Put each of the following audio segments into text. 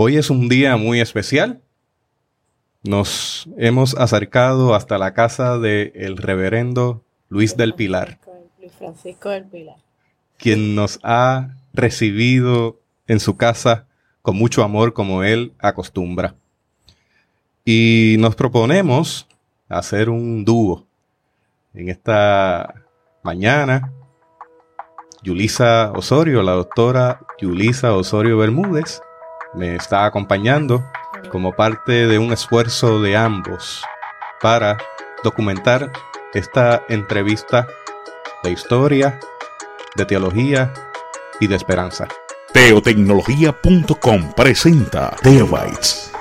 Hoy es un día muy especial. Nos hemos acercado hasta la casa del reverendo Luis del Pilar. Luis Francisco del Pilar. Quien nos ha recibido en su casa con mucho amor como él acostumbra. Y nos proponemos hacer un dúo en esta mañana. Yulisa Osorio, la doctora Yulisa Osorio Bermúdez, me está acompañando como parte de un esfuerzo de ambos para documentar esta entrevista de historia, de teología y de esperanza. Teotecnología.com presenta Teobytes.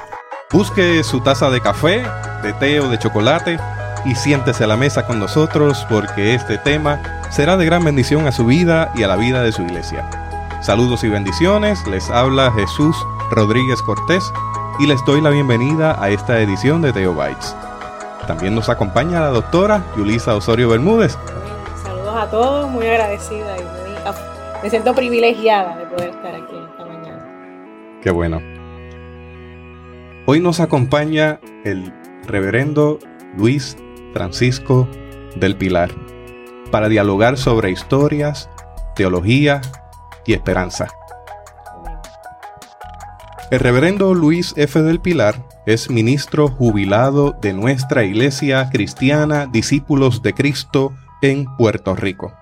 Busque su taza de café, de té o de chocolate y siéntese a la mesa con nosotros porque este tema será de gran bendición a su vida y a la vida de su iglesia. Saludos y bendiciones, les habla Jesús Rodríguez Cortés y les doy la bienvenida a esta edición de Teo Bites. También nos acompaña la doctora Yulisa Osorio Bermúdez. Saludos a todos, muy agradecida y me siento privilegiada de poder estar aquí esta mañana. Qué bueno. Hoy nos acompaña el reverendo Luis Francisco del Pilar para dialogar sobre historias, teología y esperanza. El reverendo Luis F. del Pilar es ministro jubilado de nuestra Iglesia Cristiana Discípulos de Cristo en Puerto Rico.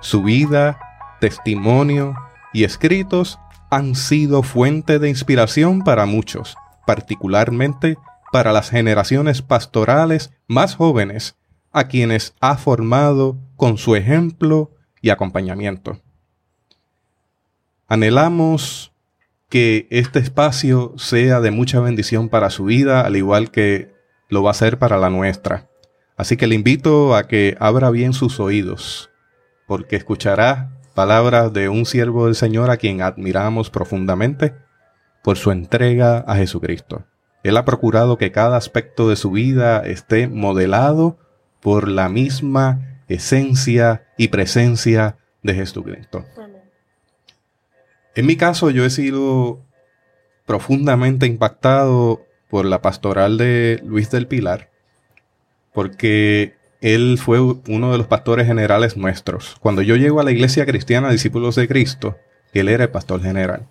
Su vida, testimonio y escritos han sido fuente de inspiración para muchos, particularmente para las generaciones pastorales más jóvenes, a quienes ha formado con su ejemplo y acompañamiento. Anhelamos que este espacio sea de mucha bendición para su vida, al igual que lo va a ser para la nuestra. Así que le invito a que abra bien sus oídos, porque escuchará palabras de un siervo del Señor a quien admiramos profundamente por su entrega a Jesucristo. Él ha procurado que cada aspecto de su vida esté modelado por la misma esencia y presencia de Jesucristo. En mi caso, yo he sido profundamente impactado por la pastoral de Luis del Pilar, porque él fue uno de los pastores generales nuestros. Cuando yo llego a la iglesia cristiana Discípulos de Cristo, él era el pastor general.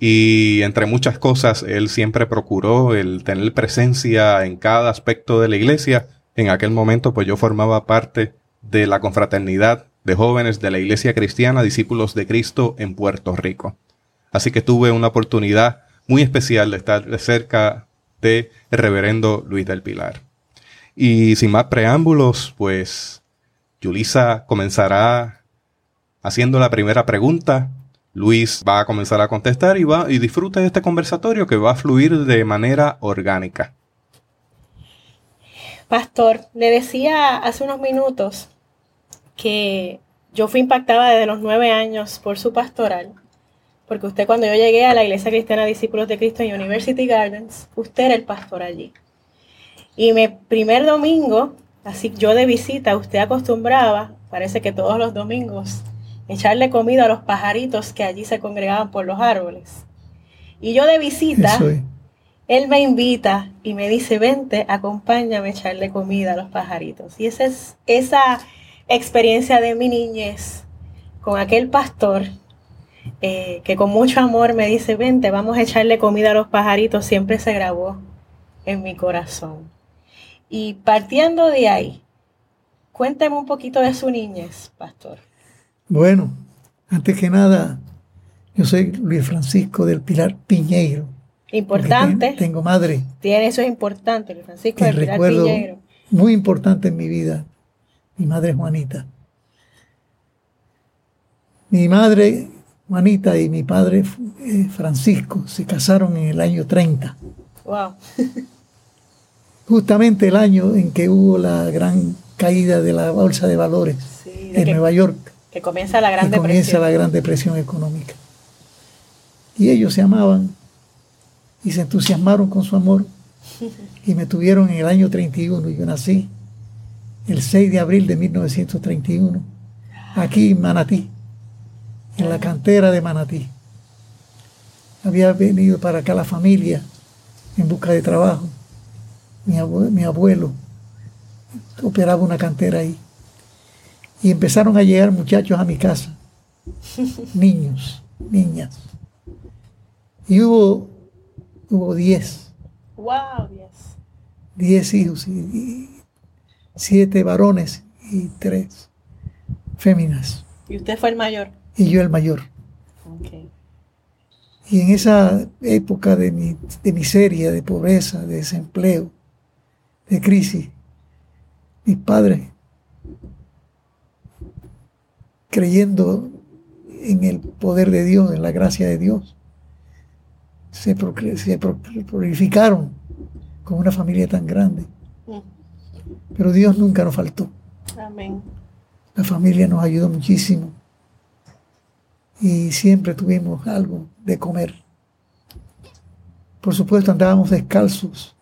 Y entre muchas cosas, él siempre procuró el tener presencia en cada aspecto de la iglesia. En aquel momento, pues yo formaba parte de la confraternidad de jóvenes de la Iglesia Cristiana Discípulos de Cristo en Puerto Rico. Así que tuve una oportunidad muy especial de estar cerca de reverendo Luis del Pilar. Y sin más preámbulos, pues Yulisa comenzará haciendo la primera pregunta. Luis va a comenzar a contestar y va y disfrute de este conversatorio que va a fluir de manera orgánica. Pastor, le decía hace unos minutos que yo fui impactada desde los nueve años por su pastoral, porque usted cuando yo llegué a la Iglesia Cristiana Discípulos de Cristo en University Gardens, usted era el pastor allí. Y mi primer domingo, así yo de visita, usted acostumbraba, parece que todos los domingos, echarle comida a los pajaritos que allí se congregaban por los árboles. Y yo de visita, él me invita y me dice, vente, acompáñame a echarle comida a los pajaritos. Y esa es esa experiencia de mi niñez con aquel pastor eh, que con mucho amor me dice, vente, vamos a echarle comida a los pajaritos, siempre se grabó en mi corazón. Y partiendo de ahí, cuénteme un poquito de su niñez, pastor. Bueno, antes que nada, yo soy Luis Francisco del Pilar Piñeiro. Importante. Tengo madre. Tiene, eso es importante, Luis Francisco del Pilar Piñeiro. Muy importante en mi vida mi madre Juanita. Mi madre Juanita y mi padre eh, Francisco se casaron en el año 30. Wow. Justamente el año en que hubo la gran caída de la bolsa de valores en Nueva York. Que comienza la Gran Depresión. Comienza la Gran Depresión económica. Y ellos se amaban y se entusiasmaron con su amor y me tuvieron en el año 31 y yo nací el 6 de abril de 1931, aquí en Manatí, en la cantera de Manatí. había venido para acá la familia en busca de trabajo. Mi abue- mi abuelo operaba una cantera ahí. Y empezaron a llegar muchachos a mi casa, niños, niñas. Y hubo, hubo diez, Wow, yes. diez hijos, y, y siete varones y tres féminas, Y usted fue el mayor. y yo el mayor. Y en esa época de, mi- de miseria, de pobreza, de desempleo, de crisis, mis padres, creyendo en el poder de Dios, en la gracia de Dios, se, procre- se pro- prolificaron con una familia tan grande. Pero Dios nunca nos faltó. Amén. La familia nos ayudó muchísimo y siempre tuvimos algo de comer. Por supuesto andábamos descalzos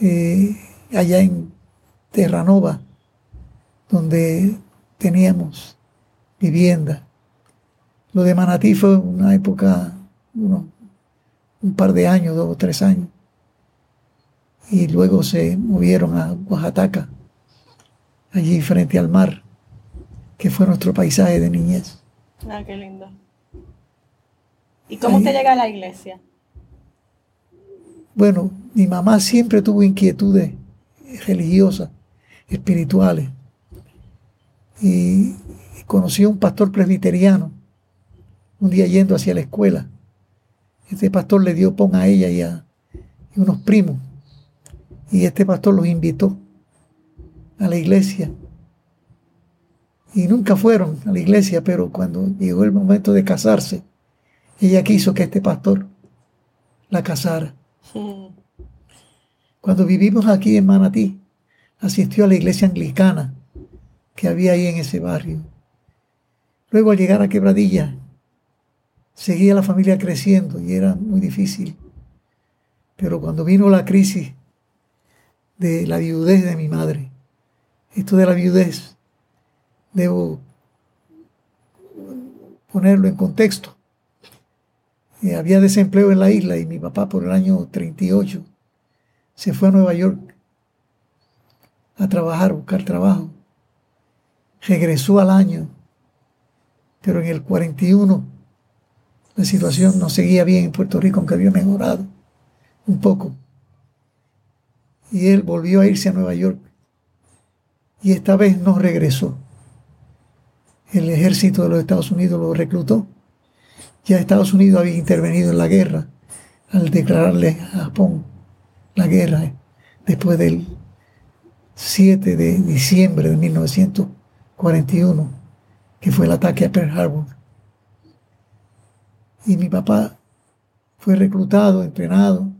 eh, allá en Terranova, donde teníamos vivienda. Lo de Manatí fue una época, uno- un par de años, dos o tres años. Y luego se movieron a Oaxaca allí frente al mar, que fue nuestro paisaje de niñez. Ah, qué lindo. ¿Y cómo Ahí- usted llega a la iglesia? Bueno, mi mamá siempre tuvo inquietudes religiosas, espirituales, y conoció a un pastor presbiteriano un día yendo hacia la escuela. Este pastor le dio pon a ella y a y unos primos, y este pastor los invitó a la iglesia. Y nunca fueron a la iglesia, pero cuando llegó el momento de casarse, ella quiso que este pastor la casara. Cuando vivimos aquí en Manatí, asistió a la iglesia anglicana que había ahí en ese barrio. Luego al llegar a Quebradilla, seguía la familia creciendo y era muy difícil. Pero cuando vino la crisis de la viudez de mi madre, esto de la viudez, debo ponerlo en contexto. Eh, había desempleo en la isla y mi papá por el año 38 se fue a Nueva York a trabajar, buscar trabajo. Regresó al año, pero en el 41 la situación no seguía bien en Puerto Rico, aunque había mejorado un poco. Y él volvió a irse a Nueva York y esta vez no regresó. El ejército de los Estados Unidos lo reclutó. Ya Estados Unidos había intervenido en la guerra al declararle a Japón la guerra eh, después del 7 de diciembre de 1941, que fue el ataque a Pearl Harbor. Y mi papá fue reclutado, entrenado,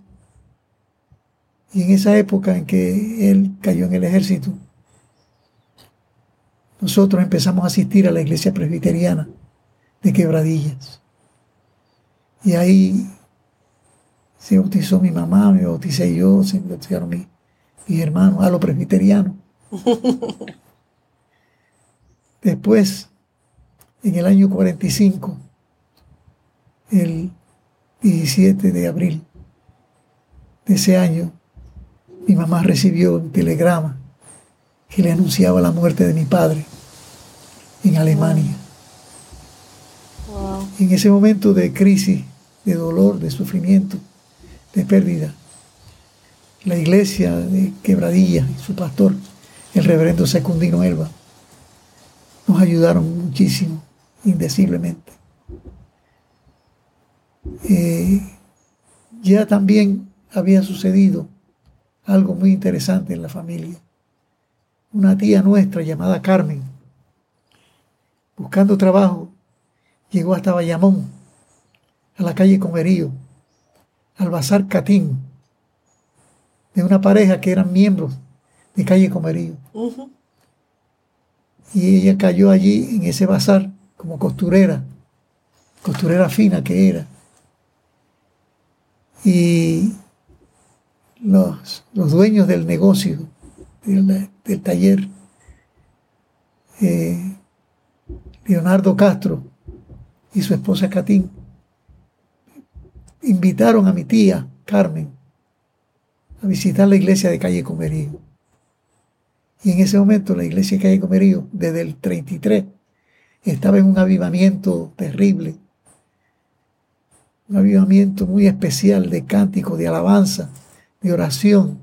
y en esa época en que él cayó en el ejército, nosotros empezamos a asistir a la iglesia presbiteriana de Quebradillas. Y ahí se bautizó mi mamá, me bauticé yo, se bautizaron mi- mis hermanos, a los presbiterianos. Después, en el año 45, el 17 de abril de ese año, mi mamá recibió un telegrama que le anunciaba la muerte de mi padre en Alemania. Wow. En ese momento de crisis, de dolor, de sufrimiento, de pérdida, la iglesia de Quebradilla y su pastor, el reverendo Secundino Elba, nos ayudaron muchísimo, indeciblemente. Eh, ya también había sucedido algo muy interesante en la familia. Una tía nuestra llamada Carmen, buscando trabajo, llegó hasta Bayamón, a la calle Comerío, al Bazar Catín, de una pareja que eran miembros de calle Comerío. Y ella cayó allí en ese bazar como costurera, costurera fina que era. Y los, los dueños del negocio, del, taller, eh, Leonardo Castro y su esposa Catín, invitaron a mi tía Carmen a visitar la iglesia de calle Comerío. Y en ese momento la iglesia de calle Comerío, desde el 33, estaba en un avivamiento terrible, un avivamiento muy especial de cántico, de alabanza, de oración.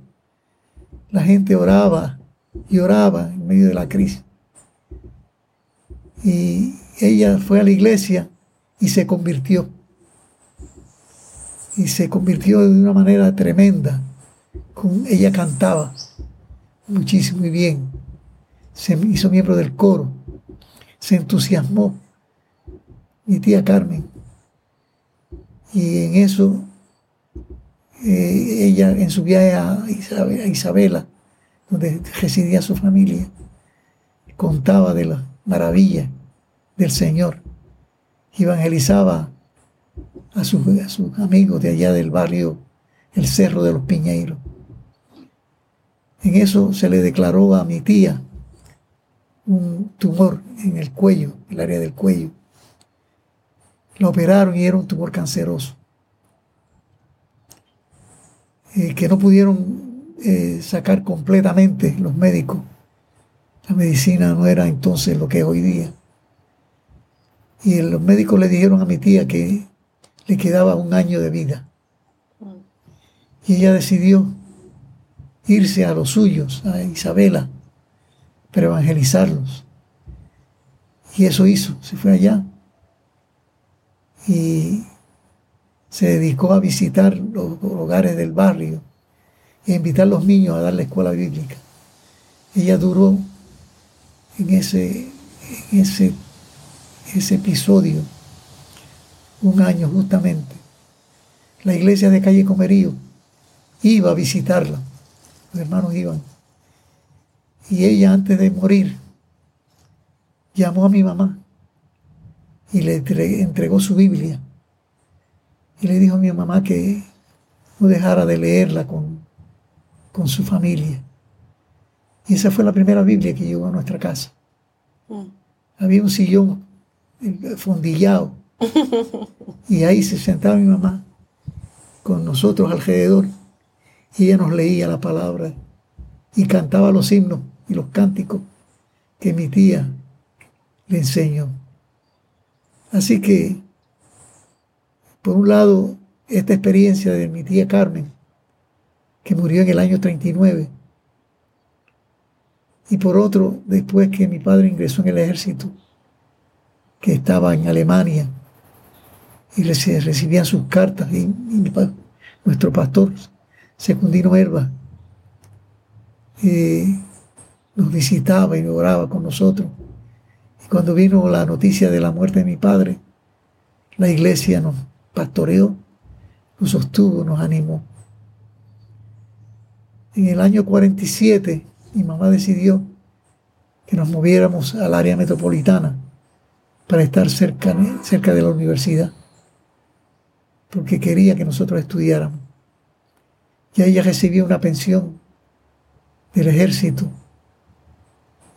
La gente oraba y oraba en medio de la crisis. Y ella fue a la iglesia y se convirtió. Y se convirtió de una manera tremenda. Ella cantaba muchísimo y bien. Se hizo miembro del coro. Se entusiasmó. Mi tía Carmen. Y en eso, eh, ella en su viaje a Isabela, donde residía su familia, contaba de la maravilla del Señor. Evangelizaba a sus, a sus amigos de allá del barrio, el Cerro de los Piñeiros. En eso se le declaró a mi tía un tumor en el cuello, el área del cuello. La operaron y era un tumor canceroso. Eh, que no pudieron eh, sacar completamente los médicos. La medicina no era entonces lo que es hoy día. Y los médicos le dijeron a mi tía que le quedaba un año de vida. Y ella decidió irse a los suyos, a Isabela, para evangelizarlos. Y eso hizo, se fue allá. Y se dedicó a visitar los hogares del barrio a invitar a los niños a dar la escuela bíblica. Ella duró en ese, en ese, ese episodio un año justamente. La iglesia de calle Comerío iba a visitarla los hermanos iban. Y ella antes de morir llamó a mi mamá y le entregó su Biblia. Y le dijo a mi mamá que no dejara de leerla con, con su familia. Y esa fue la primera Biblia que llegó a nuestra casa. Mm. Había un sillón fondillado. y ahí se sentaba mi mamá con nosotros alrededor y ella nos leía la palabra y cantaba los himnos y los cánticos que mi tía le enseñó. Así que, por un lado, esta experiencia de mi tía Carmen, que murió en el año 39, y por otro, después que mi padre ingresó en el ejército, que estaba en Alemania, y recibían sus cartas, y, nuestro pastor Secundino Herba nos visitaba y oraba con nosotros. Y cuando vino la noticia de la muerte de mi padre, la iglesia nos pastoreó, nos sostuvo, nos animó. En el año 47, mi mamá decidió que nos moviéramos al área metropolitana para estar cerca, cerca de la universidad, porque quería que nosotros estudiáramos. Ya ella recibía una pensión del ejército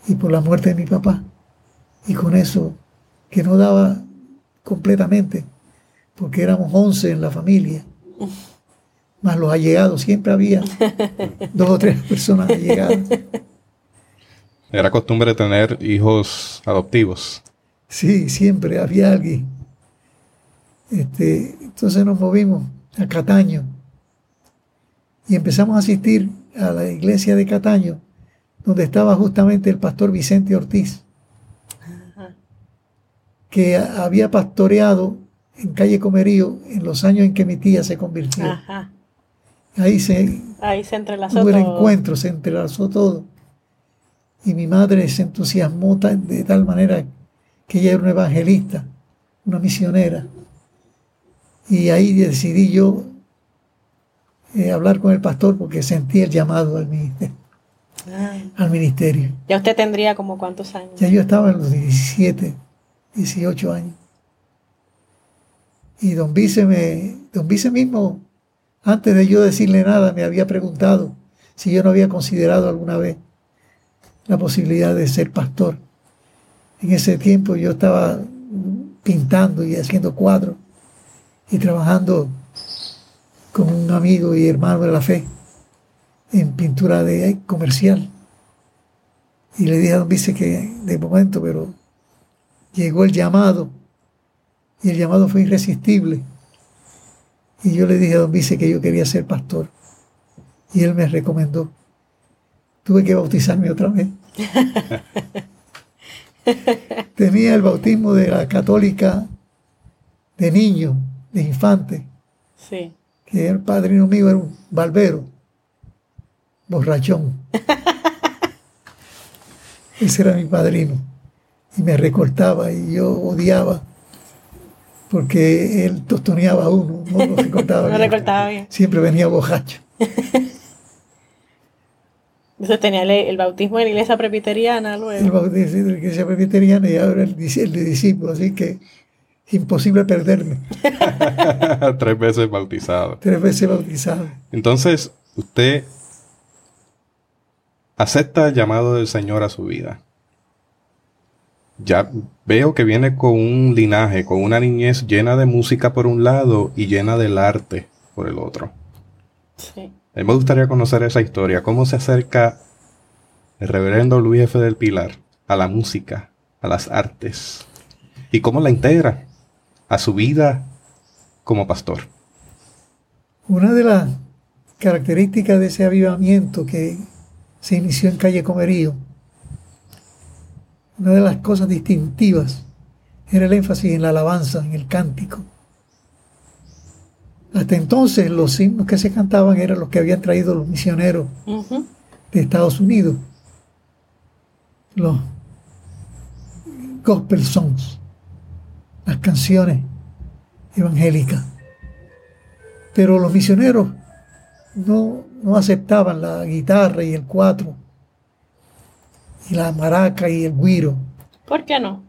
y por la muerte de mi papá. Y con eso, que no daba completamente, porque éramos 11 en la familia, más los allegados, siempre había dos o tres personas allegadas. Era costumbre tener hijos adoptivos. Sí, siempre había alguien. Este, entonces nos movimos a Cataño y empezamos a asistir a la iglesia de Cataño, donde estaba justamente el pastor Vicente Ortiz, que había pastoreado en calle Comerío en los años en que mi tía se convirtió. Ahí se, Ahí se entrelazó todo. el encuentro, se entrelazó todo. Y mi madre se entusiasmó de tal manera que ella era una evangelista, una misionera. Y ahí decidí yo eh, hablar con el pastor porque sentí el llamado al ministerio. Ah. Al ministerio. ¿Ya usted tendría como cuántos años? Ya yo estaba en los 17, 18 años. Y don Vice, me, don Vice mismo, antes de yo decirle nada, me había preguntado si yo no había considerado alguna vez la posibilidad de ser pastor. En ese tiempo yo estaba pintando y haciendo cuadros y trabajando con un amigo y hermano de la fe en pintura de comercial. Y le dije a don Vice que de momento, pero llegó el llamado y el llamado fue irresistible. Y yo le dije a don Vice que yo quería ser pastor. Y él me recomendó. Tuve que bautizarme otra vez. Tenía el bautismo de la católica de niño, de infante. Sí. Que el padrino mío era un barbero, borrachón. Ese era mi padrino. Y me recortaba y yo odiaba porque él tostoneaba a uno, no lo recortaba, No bien. recortaba bien. Siempre venía bojacho. Entonces tenía el, el bautismo de la iglesia presbiteriana El luego. bautismo de la iglesia presbiteriana y ahora el, el de discípulo, así que imposible perderme. Tres veces bautizado. Tres veces bautizado. Entonces, usted acepta el llamado del Señor a su vida. Ya veo que viene con un linaje, con una niñez llena de música por un lado y llena del arte por el otro. Sí. A mí me gustaría conocer esa historia. ¿Cómo se acerca el reverendo Luis F. del Pilar a la música, a las artes? ¿Y cómo la integra a su vida como pastor? Una de las características de ese avivamiento que se inició en Calle Comerío, una de las cosas distintivas era el énfasis en la alabanza, en el cántico. Hasta entonces los himnos que se cantaban eran los que habían traído los misioneros de Estados Unidos, los gospel songs, las canciones evangélicas. Pero los misioneros no, no aceptaban la guitarra y el cuatro, y la maraca y el guiro, ¿Por qué no?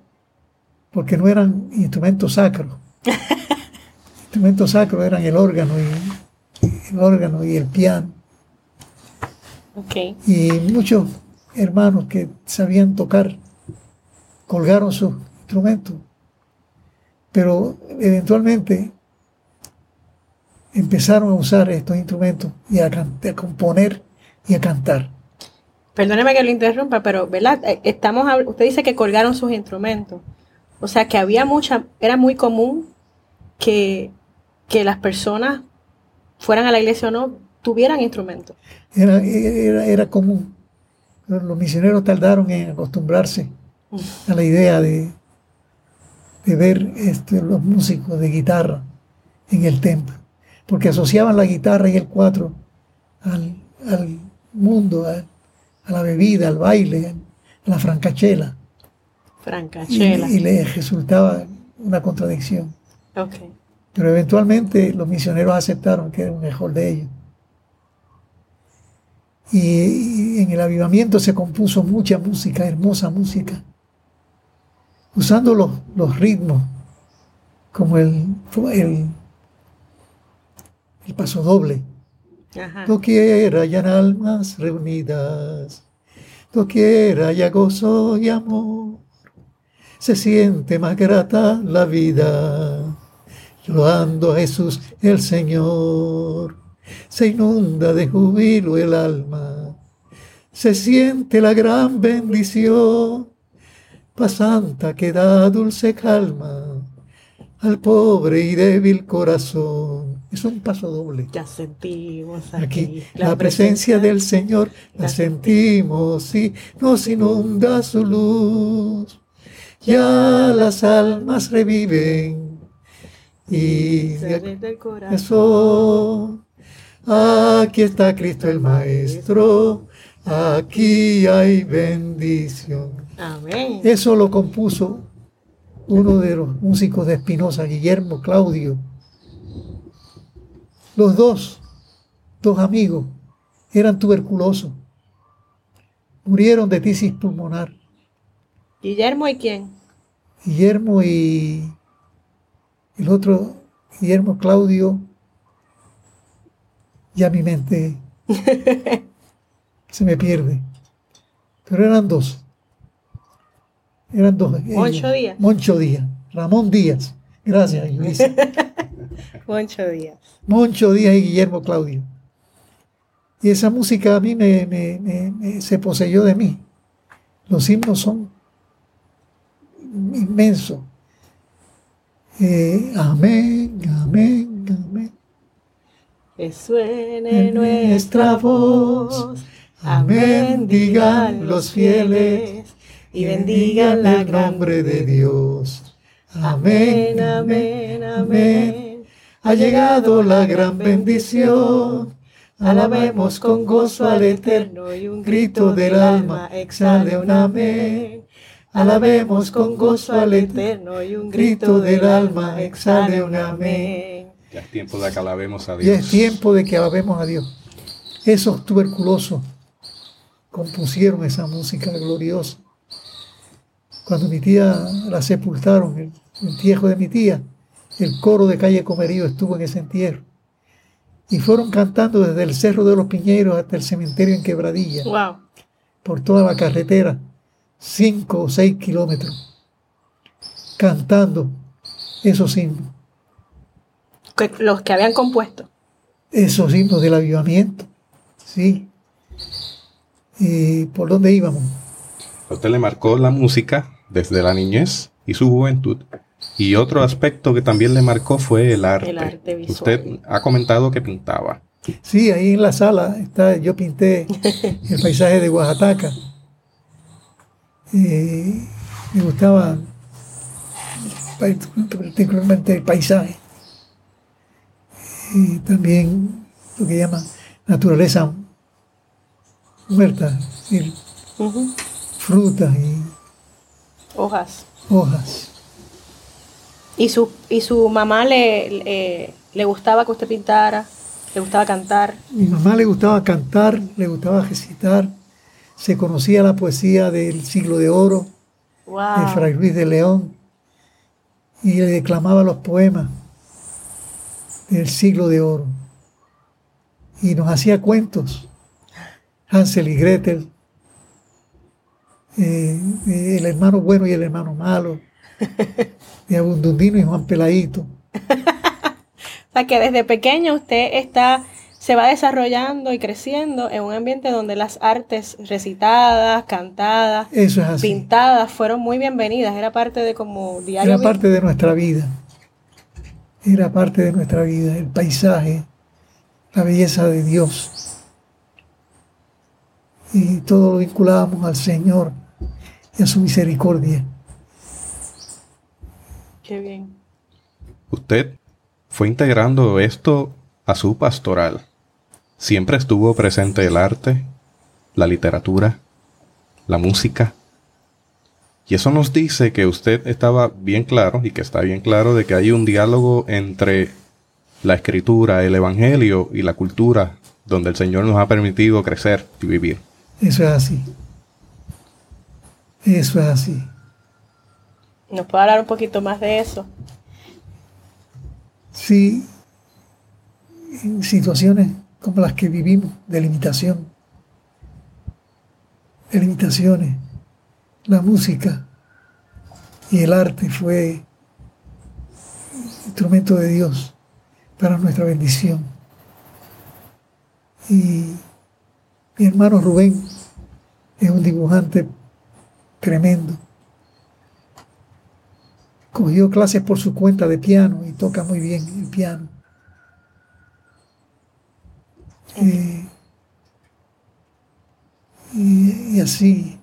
porque no eran instrumentos sacros. instrumentos sacros eran el órgano y el órgano y el piano. Ok. Y muchos hermanos que sabían tocar colgaron sus instrumentos. Pero eventualmente empezaron a usar estos instrumentos y a, a componer y a cantar. Perdóneme que lo interrumpa, pero ¿verdad? Eh, Estamos, usted dice que colgaron sus instrumentos. O sea que había mucha, era muy común que, que las personas fueran a la iglesia o no, tuvieran instrumentos. Era, era, era común. Los misioneros tardaron en acostumbrarse a la idea de, de ver este, los músicos de guitarra en el templo, porque asociaban la guitarra y el cuatro al, al mundo, a, a la bebida, al baile, a la francachela, Francachela. y les resultaba una contradicción. Ok. Pero eventualmente los misioneros aceptaron que era un mejor de ellos. Y, y en el avivamiento se compuso mucha música, hermosa música, usando los, los ritmos, como el, el, el paso doble. Ajá. Doquiera hayan almas reunidas, doquiera haya gozo y amor, se siente más grata la vida, loando a Jesús el Señor, se inunda de júbilo el alma, se siente la gran bendición, paz santa que da dulce calma al pobre y débil corazón. Es un paso doble. Ya sentimos aquí, Aquí la presencia del Señor la sentimos y nos inunda su luz. Ya las almas reviven y de del corazón. aquí está Cristo el Maestro, aquí hay bendición. Amén. Eso lo compuso uno de los músicos de Espinosa, Guillermo Claudio. Los dos, dos amigos, eran tuberculosos. Murieron de tisis pulmonar. Guillermo y quién? Guillermo y el otro, Guillermo Claudio, ya mi mente se me pierde. Pero eran dos. Eran dos. Moncho ellos. Díaz. Moncho Díaz. Ramón Díaz. Gracias, Luis. Moncho Díaz. Moncho Díaz y Guillermo Claudio. Y esa música a mí me, me- me- me- se poseyó de mí. Los himnos son inmensos. Eh, amén, amén, amén. Que suene nuestra voz. Amén, digan los fieles. Y bendigan la el nombre de Dios. Amén, amén, amén. Ha llegado la gran bendición. Alabemos con gozo al Eterno y un grito del alma exhale un amén. Alabemos con gozo al Eterno y un grito del alma exhale un amén. Ya es tiempo de que alabemos a Dios. Ya es tiempo de que alabemos a Dios. Esos tuberculosos compusieron esa música gloriosa. Cuando mi tía la sepultaron, el entierro de mi tía, el coro de calle Comerío estuvo en ese entierro. Y fueron cantando desde el Cerro de los Piñeros hasta el cementerio en Quebradilla, Wow. por toda la carretera, cinco o seis kilómetros, cantando esos himnos. Que- Los que habían compuesto. esos himnos del avivamiento. Sí. ¿Y por dónde íbamos? A usted le marcó la música desde la niñez y su juventud. Y otro aspecto que también le marcó fue el arte. El arte visual. Usted ha comentado que pintaba. Sí, ahí en la sala está, yo pinté el paisaje de Oaxaca. Eh, me gustaba particularmente el paisaje. Y también lo que llaman naturaleza muerta, es decir, Ujú. frutas y Hojas. hojas. ¿Y su, y su mamá le, le, le gustaba que usted pintara? ¿Le gustaba cantar? Mi mamá le gustaba cantar, le gustaba recitar, se conocía la poesía del siglo de oro de. Fray Luis de León y le declamaba los poemas del siglo de oro. Y nos hacía cuentos, Hansel y Gretel, eh, eh, el hermano bueno y el hermano malo, de Abundundino y Juan Peladito. O sea que desde pequeño usted está, se va desarrollando y creciendo en un ambiente donde las artes recitadas, cantadas, Eso es así. pintadas fueron muy bienvenidas. Era parte de como diario. Era parte de nuestra vida. Era parte de nuestra vida, el paisaje, la belleza de Dios. Y todo lo vinculábamos al Señor y a su misericordia. Qué bien. Usted fue integrando esto a su pastoral. Siempre estuvo presente el arte, la literatura, la música. Y eso nos dice que usted estaba bien claro y que está bien claro de que hay un diálogo entre la escritura, el evangelio y la cultura donde el Señor nos ha permitido crecer y vivir. Eso es así. Eso es así. ¿Nos puede hablar un poquito más de eso? Sí, en situaciones como las que vivimos, de limitación, de limitaciones, la música y el arte fue instrumento de Dios para nuestra bendición. Y mi hermano Rubén es un dibujante tremendo. Cogió clases por su cuenta de piano y toca muy bien el piano. Eh, y, y así,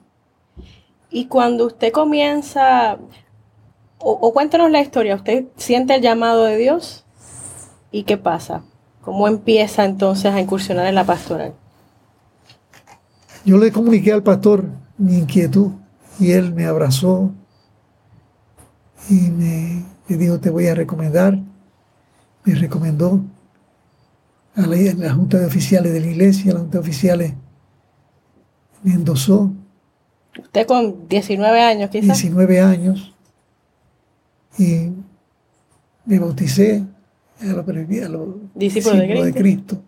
Y cuando usted comienza, o, o cuéntanos la historia, ¿usted siente el llamado de Dios? ¿Y qué pasa? ¿Cómo empieza entonces a incursionar en la pastoral? yo le comuniqué al pastor mi inquietud y él me abrazó y me, me dijo, te voy a recomendar. Me recomendó a la, a la Junta de Oficiales de la Iglesia, la Junta de Oficiales me endosó Usted con 19 años quizás. 19 años y me bauticé a los, a los Discípulos de Cristo.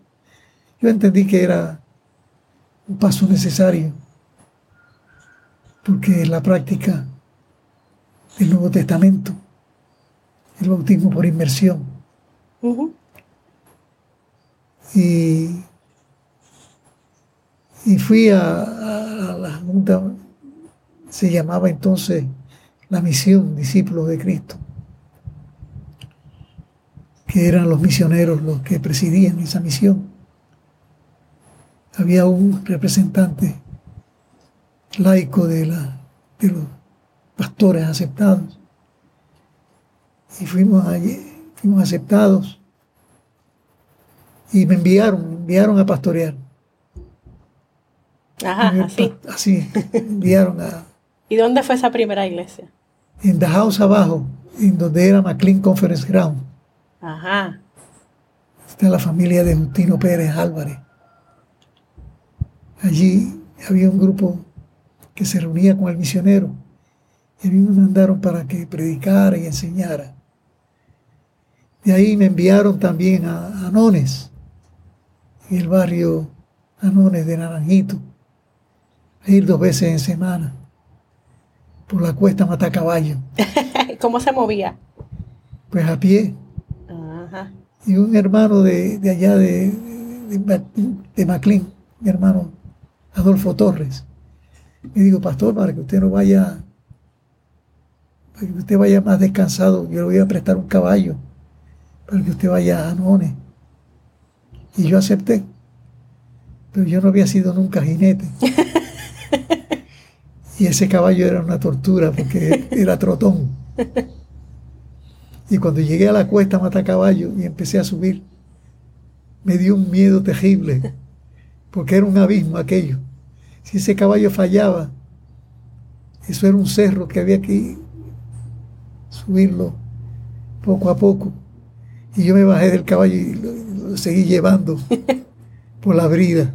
Yo entendí que era un paso necesario porque la práctica del Nuevo Testamento, el bautismo por inmersión, y, y fui a, a- a la junta, se llamaba entonces la misión Discípulos de Cristo, que eran los misioneros los que presidían esa misión. Había un representante laico de, la, de los pastores aceptados. Y fuimos allí, fuimos aceptados y me enviaron, me enviaron a pastorear. Ajá, así. Así, enviaron a, ¿Y dónde fue esa primera iglesia? en The House abajo, en donde era McLean Conference Ground. Ajá. Está la familia de Justino Pérez Álvarez. Allí había un grupo que se reunía con el misionero. Y a mí me mandaron para que predicara y enseñara. De ahí me enviaron también a Anones, en el barrio Anones de Naranjito, a ir dos veces en semana por la cuesta Matacaballo, ¿Cómo se movía? pues a pie. Ajá. y un hermano de, de allá de, de, de- mi hermano Adolfo Torres. Me digo, pastor, para que usted no vaya, para que usted vaya más descansado, yo le voy a prestar un caballo para que usted vaya a Anones. Y yo acepté, pero yo no había sido nunca jinete. Y ese caballo era una tortura porque era trotón. Y cuando llegué a la cuesta Matacaballo y empecé a subir, me dio un miedo terrible, porque era un abismo aquello. Si ese caballo fallaba, eso era un cerro que había que subirlo poco a poco. Y yo me bajé del caballo y lo, lo seguí llevando por la brida.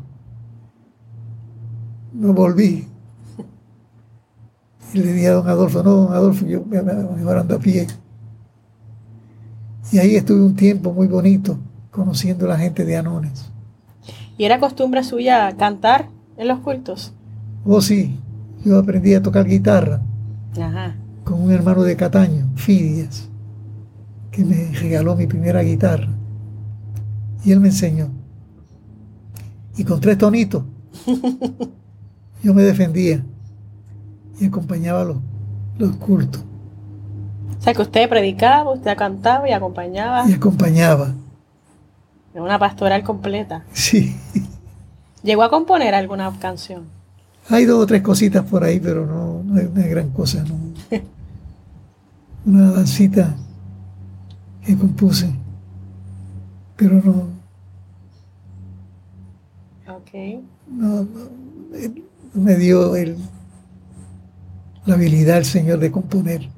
No volví. Y le dije a don Adolfo, no, don Adolfo, yo me, me, mejor ando a pie. Y ahí estuve un tiempo muy bonito conociendo a la gente de Anones. ¿Y era costumbre suya cantar en los cultos? Oh sí, yo aprendí a tocar guitarra Ajá. Con un hermano de Cataño, Fidias, que me regaló mi primera guitarra. Y él me enseñó. Y con tres tonitos, yo me defendía y acompañaba los, los cultos. O sea, que usted predicaba, usted cantaba y acompañaba Y acompañaba. en una pastoral completa. Sí, ¿Llegó a componer alguna canción? Hay dos o tres cositas por ahí, pero no, no es una gran cosa. No. Una dancita que compuse, pero no, Ok. no, no me dio el, la habilidad el Señor de componer.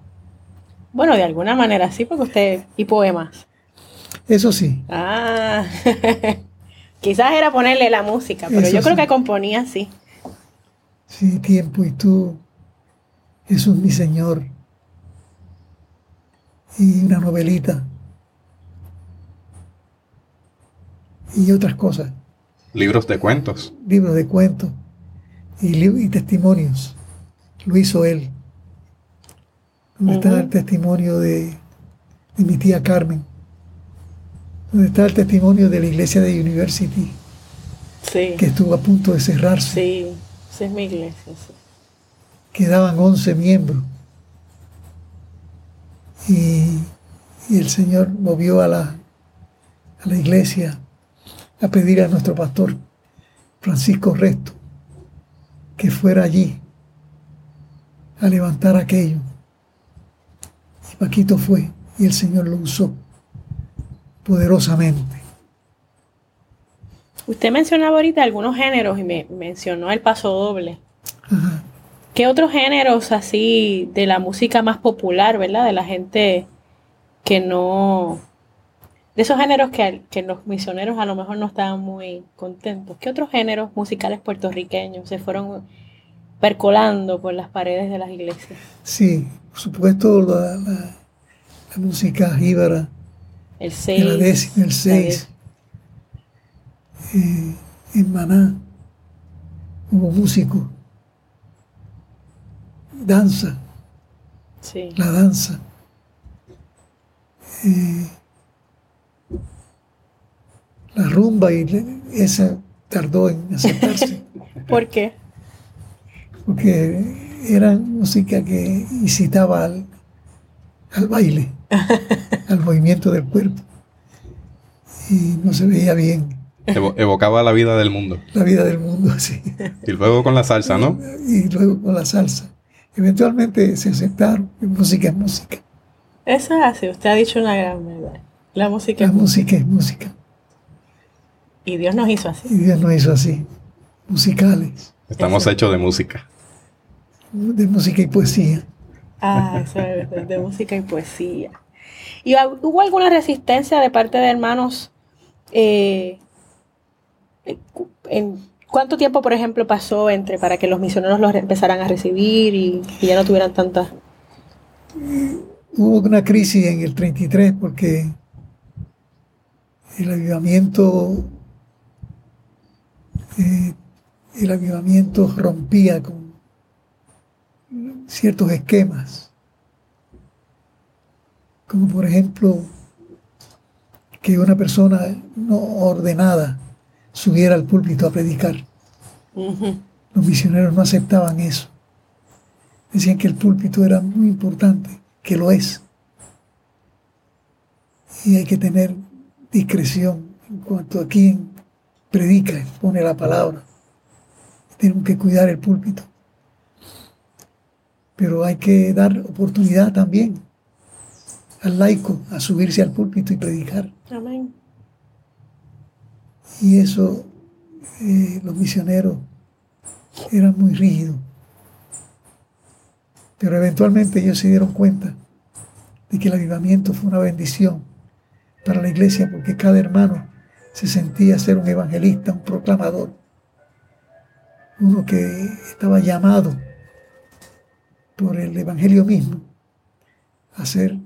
Bueno, de alguna manera sí, porque usted... Y poemas. Eso sí, Ah. Quizás era ponerle la música, pero Eso yo creo sí. que componía así. Sí, tiempo y tú, Jesús mi Señor, y una novelita, y otras cosas, Libros de cuentos. libros de cuentos y, y testimonios. Lo hizo él. Donde está el testimonio de, de mi tía Carmen. Donde está el testimonio de la iglesia de University, Sí. que estuvo a punto de cerrarse. Sí. Esa es mi iglesia. sí. Quedaban 11 miembros. Y, y el Señor movió a la, a la iglesia a pedir a nuestro pastor Francisco Resto que fuera allí a levantar aquello. Y Paquito fue y el Señor lo usó poderosamente. Usted mencionaba ahorita algunos géneros y me mencionó el paso doble. ¿Qué otros géneros así de la música más popular, verdad? De la gente que no... De esos géneros que, que los misioneros a lo mejor no estaban muy contentos. ¿Qué otros géneros musicales puertorriqueños se fueron percolando por las paredes de las iglesias? Sí, por supuesto la, la- la música jíbara El de 6. la décima, el 6, eh, en Maná hubo músicos, danza, Sí. la danza. Eh, la rumba y esa tardó en aceptarse. ¿Por qué? porque era música que incitaba al, al baile, al movimiento del cuerpo. Y no se veía bien Evo- evocaba la vida del mundo. la vida del mundo así. Y luego con la salsa, ¿no? Y luego con la salsa. Eventualmente se aceptaron, que música es música. Eso es así, usted ha dicho una gran verdad. La música La es música. música es música. Y Dios nos hizo así. Y Dios nos hizo así, musicales, Estamos hechos de música. de música y poesía. Ah, eso es de, de música y poesía. ¿Y hubo alguna resistencia de parte de hermanos? eh, en, ¿Cuánto tiempo, por ejemplo, pasó entre para que los misioneros los empezaran a recibir y, y ya no tuvieran tantas... Hubo una crisis en el 33 porque el avivamiento eh, el avivamiento rompía con ciertos esquemas. Como por ejemplo que una persona no ordenada subiera al púlpito a predicar los misioneros no aceptaban eso decían que el púlpito era muy importante que lo es y hay que tener discreción en cuanto a quién predica, pone la palabra. Tenemos que cuidar el púlpito. Pero hay que dar oportunidad también al laico a subirse al púlpito y predicar. Amén. Y eso eh, los misioneros eran muy rígidos. Pero eventualmente ellos se dieron cuenta de que el avivamiento fue una bendición para la iglesia porque cada hermano se sentía ser un evangelista, un proclamador, uno que estaba llamado por el evangelio mismo a ser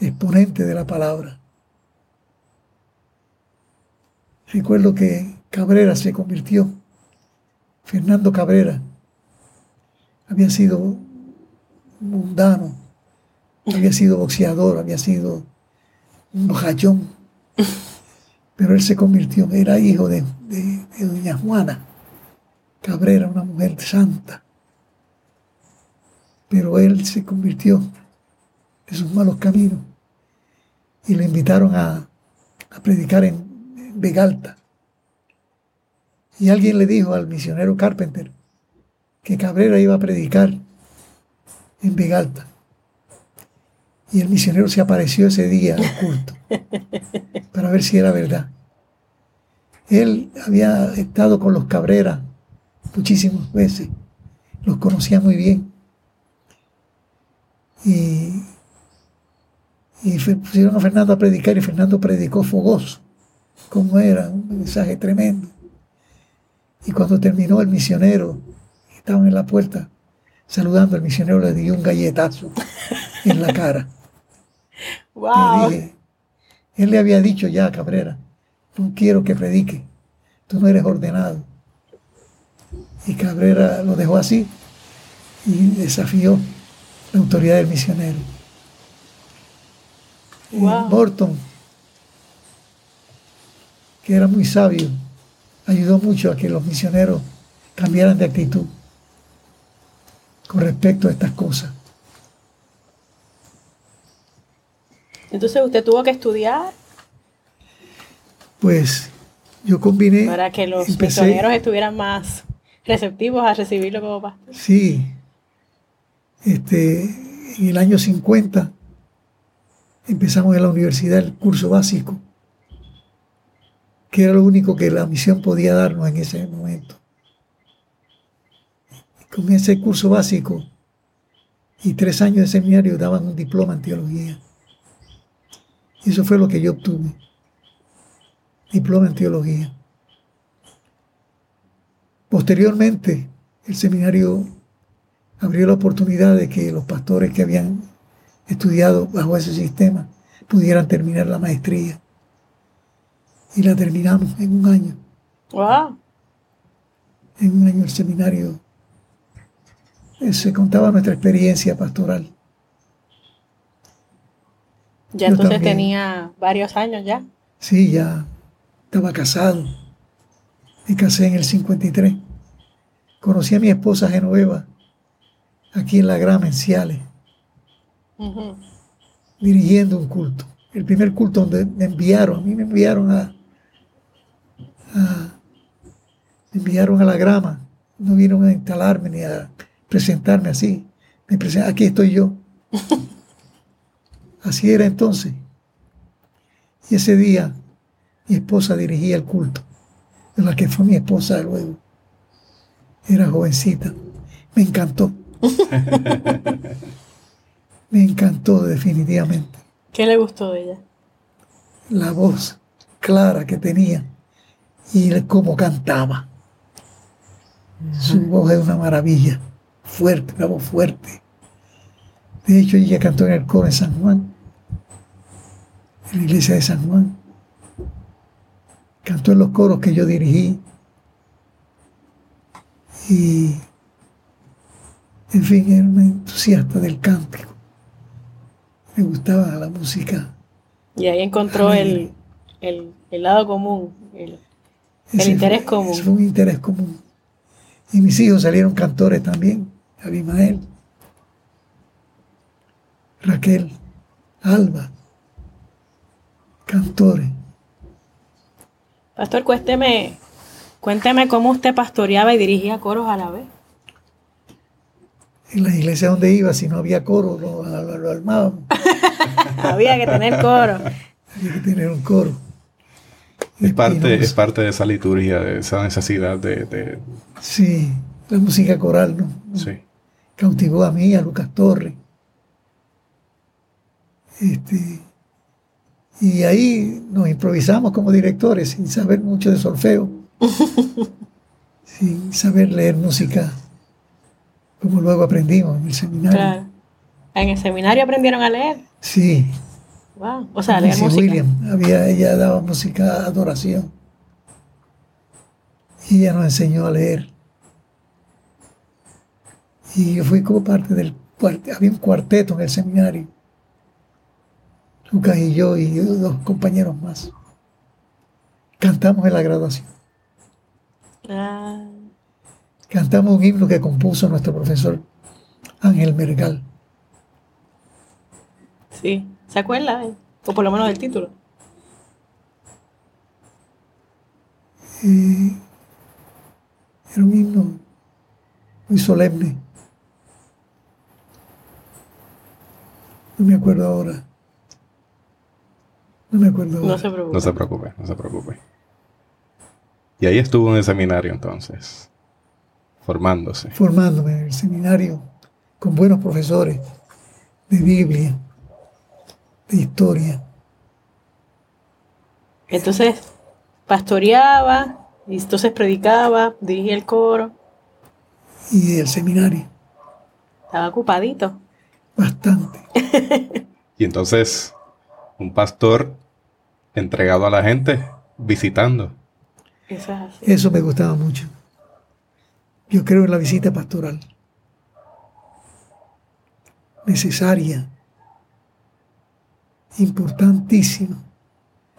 exponente de la palabra. Recuerdo que Cabrera se convirtió, Fernando Cabrera, había sido mundano, había sido boxeador, había sido un bojallón, pero él se convirtió, era hijo de, de- de doña Juana Cabrera, una mujer santa, pero él se convirtió de sus malos caminos y lo invitaron a, a predicar en, en Vegalta. Y alguien le dijo al misionero Carpenter que Cabrera iba a predicar en Vegalta. Y el misionero se apareció ese día al culto para ver si era verdad. Él había estado con los Cabrera muchísimas veces, los conocía muy bien. Y, y pusieron a Fernando a predicar y Fernando predicó fogoso, como era, un mensaje tremendo. Y cuando terminó el misionero, estaban en la puerta saludando, el misionero le dio un galletazo en la cara. Wow. dije, él le había dicho ya a Cabrera, no quiero que predique, tú no eres ordenado. Y Cabrera lo dejó así y desafió la autoridad del misionero. Wow. Morton, que era muy sabio, ayudó mucho a que los misioneros cambiaran de actitud con respecto a estas cosas. Entonces usted tuvo que estudiar Pues yo combiné. para que los empecé- misioneros estuvieran más receptivos a recibirlo como pastor. Sí. Este, en el año 50 empezamos en la universidad el curso básico, que era lo único que la misión podía darnos en ese momento. Comencé el curso básico y tres años de seminario daban un diploma en teología. Eso fue lo que yo obtuve. Diploma en teología. Posteriormente, el seminario abrió la oportunidad de que los pastores que habían estudiado bajo ese sistema pudieran terminar la maestría. Y la terminamos en un año. Wow. En un año el seminario se contaba nuestra experiencia pastoral. Ya Yo entonces también. tenía varios años ya. Sí, ya estaba casado. Me casé en el 53. Conocí a mi esposa Genoveva aquí en la Grama, en Ciales, Ujú. dirigiendo un culto. El primer culto donde me enviaron, a mí me enviaron a, a- me enviaron a la Grama. No vieron a instalarme ni a presentarme así. Me aquí estoy yo. Así era entonces. Y ese día mi esposa dirigía el culto, de la que fue mi esposa luego. Era jovencita. Me encantó. Me encantó definitivamente. ¿Qué le gustó de ella? La voz clara que tenía y cómo cantaba. Su voz es una maravilla. Fuerte, una voz fuerte. De hecho, ella cantó en el coro en San Juan, en la iglesia de San Juan. Cantó en los coros que yo dirigí. Y, en fin, era una entusiasta del cántico. Me gustaba la música. Y ahí encontró el, el, el lado común. el- El Ese interés fue- común. ese fue un interés común. Y mis hijos salieron cantores también. Abimael, Raquel, Alba, cantores. Pastor, cuénteme, cuénteme cómo usted pastoreaba y dirigía coros a la vez. En la iglesia donde iba, si no había coro, lo, lo- lo armábamos. Había que tener coro. Había que tener un coro. Es parte, es parte de esa liturgia, de esa necesidad de... de- Sí, la música coral, ¿no? sí. cautivó a mí, a Lucas Torres. Este, y ahí nos improvisamos como directores sin saber mucho de solfeo, sin saber leer música, como luego aprendimos en el seminario. Claro. En el seminario aprendieron a leer. Sí, Wow. O sea, música. William, había, ella daba música adoración. Y ella nos enseñó a leer. Y yo fui como parte del cuarteto, había un cuarteto en el seminario. Lucas y yo y dos compañeros más. Cantamos en la graduación. Ah, Cantamos un himno que compuso nuestro profesor Ángel Mergal. sí. ¿Se acuerda? eh? O por lo menos del título. Eh, era un himno muy solemne. No me acuerdo ahora. No me acuerdo ahora. No se preocupe. No se preocupe, no se preocupe. Y ahí estuvo en el seminario entonces, formándose. Formándome en el seminario con buenos profesores de Biblia, de historia. Entonces, pastoreaba, y entonces predicaba, dirigía el coro. y del seminario. Estaba ocupadito. Bastante. Y entonces, un pastor entregado a la gente, visitando. Eso es así. Eso me gustaba mucho. Yo creo en la visita pastoral. Necesaria. Importantísima.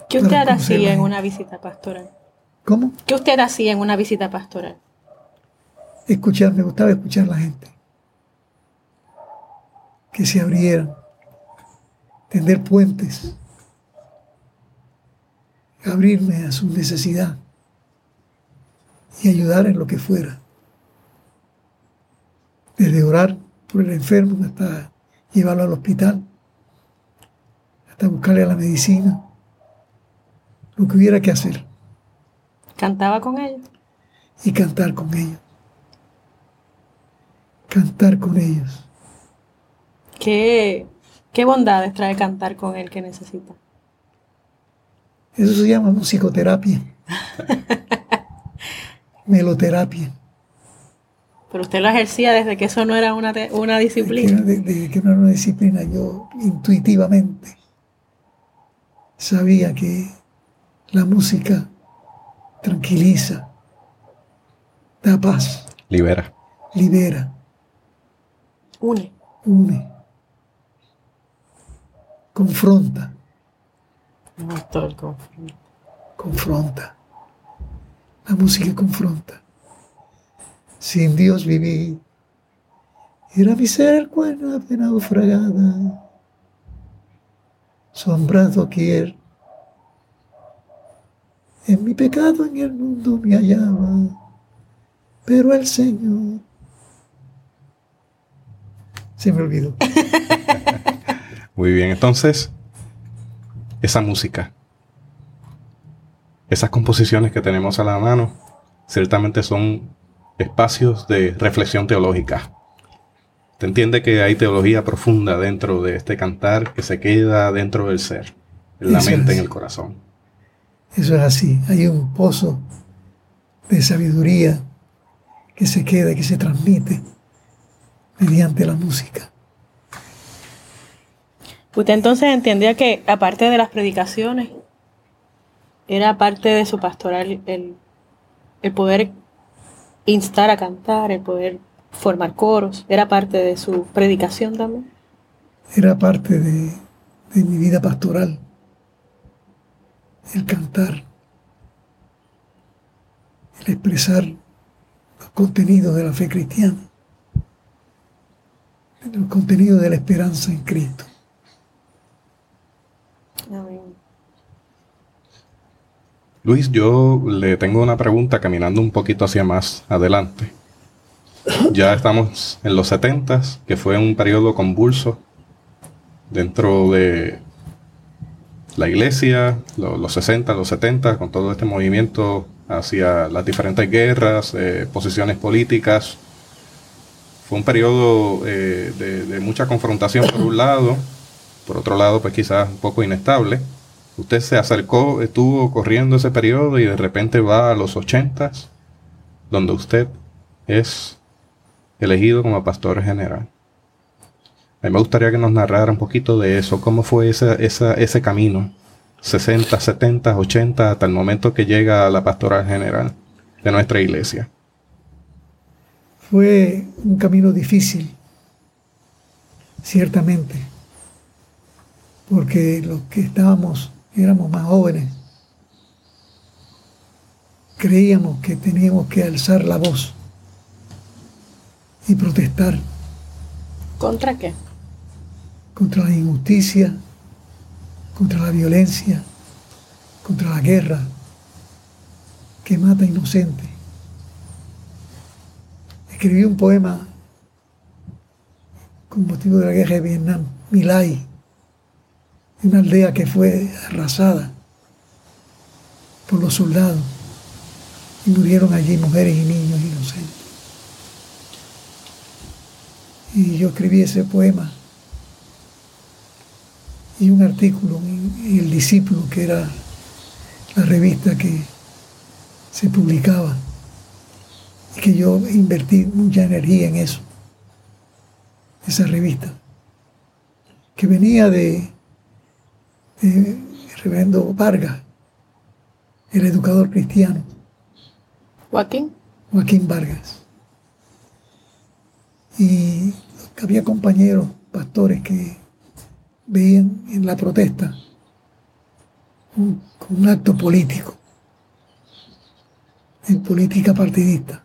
¿Qué usted hacía en una visita pastoral? ¿Cómo? ¿Qué usted hacía en una visita pastoral? Escuchar, me gustaba escuchar a la gente. Que se abrieran. Tender puentes. Abrirme a su necesidad. Y ayudar en lo que fuera. Desde orar por el enfermo hasta llevarlo al hospital. Hasta buscarle a la medicina. Lo que hubiera que hacer. ¿Cantaba con ellos? y cantar con ellos. Cantar con ellos. ¿Qué, qué bondades trae cantar con él que necesita? Eso se llama musicoterapia. Meloterapia. Pero usted lo ejercía desde que eso no era una, una disciplina. era de- de- que no era una disciplina, yo intuitivamente sabía que la música tranquiliza, da paz, Libera. libera, Une. une, confronta. No, todo el conflicto. confronta. La música confronta. Sin Dios viví. Era mi ser cuerda de naufragada. Sombra doquier. En mi pecado en el mundo me hallaba. Pero el Señor. Se me olvidó. Muy bien, entonces, esa música, esas composiciones que tenemos a la mano, ciertamente son espacios de reflexión teológica. Te entiende que hay teología profunda dentro de este cantar que se queda dentro del ser, en la Eso mente, en el corazón. Eso es así. Hay un pozo de sabiduría que se queda, que se transmite mediante la música. Usted entonces entendía que aparte de las predicaciones, era parte de su pastoral el, el poder instar a cantar, el poder formar coros, era parte de su predicación también. Era parte de, de mi vida pastoral. El cantar, el expresar los contenidos de la fe cristiana, los contenidos de la esperanza en Cristo. Luis, yo le tengo una pregunta caminando un poquito hacia más adelante. Ya estamos en los 70, que fue un periodo convulso dentro de la iglesia, lo- los 60, los 70, con todo este movimiento hacia las diferentes guerras, eh, posiciones políticas. Fue un periodo eh, de, de mucha confrontación por un lado, por otro lado, pues quizás un poco inestable. Usted se acercó, estuvo corriendo ese periodo y de repente va a los 80, donde usted es elegido como pastor general. A mí me gustaría que nos narrara un poquito de eso, cómo fue ese, camino, 60, 70, 80, hasta el momento que llega a la pastoral general de nuestra iglesia. Fue un camino difícil, ciertamente, porque los que estábamos, éramos más jóvenes, creíamos que teníamos que alzar la voz y protestar ¿Contra qué? contra la injusticia, contra la violencia, contra la guerra que mata inocentes. Escribí un poema con motivo de la guerra de Vietnam, Milay, una aldea que fue arrasada por los soldados y murieron allí mujeres y niños inocentes. Y yo escribí ese poema y un artículo en, El Discípulo, que era la revista que se publicaba y que yo invertí mucha energía en eso, esa revista, que venía de, de Reverendo Vargas, el educador cristiano, Joaquín. Joaquín Vargas. Y había compañeros, pastores, que veían en la protesta un, un acto político, en política partidista.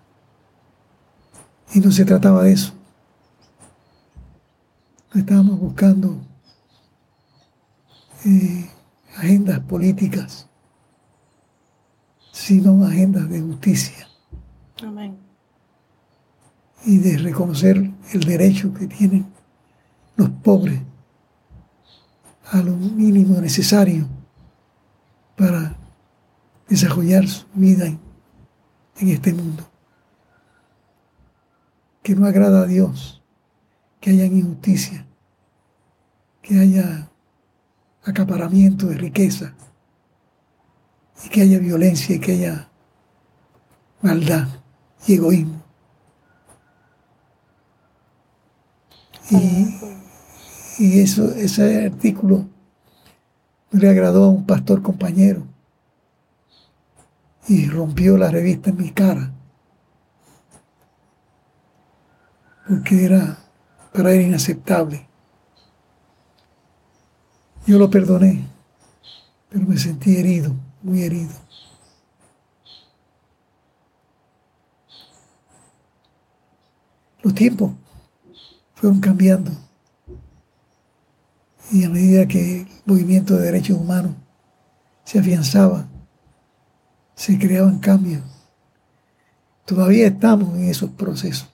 Y no se trataba de eso. No estábamos buscando eh, agendas políticas, sino agendas de justicia Amén. Y de reconocer el derecho que tienen los pobres a lo mínimo necesario para desarrollar su vida en, este mundo. Que no agrada a Dios, que haya injusticia, que haya acaparamiento de riqueza y que haya violencia y que haya maldad y egoísmo. Y, y eso, ese artículo le agradó a un pastor compañero y rompió la revista en mi cara. Porque era para él inaceptable. Yo lo perdoné, pero me sentí herido, muy herido. Los tiempos fueron cambiando. Y a medida que el movimiento de derechos humanos se afianzaba, se creaban cambios. Todavía estamos en esos procesos.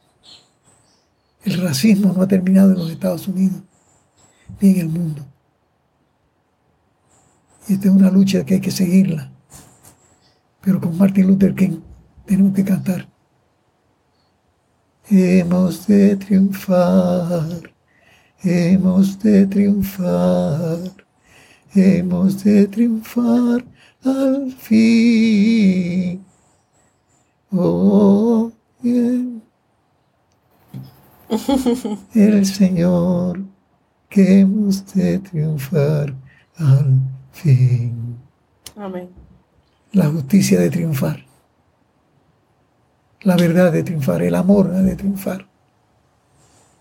El racismo no ha terminado en los Estados Unidos ni en el mundo. Y esta es una lucha que hay que seguirla. Pero con Martin Luther King tenemos que cantar. Hemos de triunfar, hemos de triunfar, hemos de triunfar al fin. Oh, bien. El Señor que hemos de triunfar al fin. Amén. La justicia de triunfar. La verdad de triunfar. El amor ha de triunfar.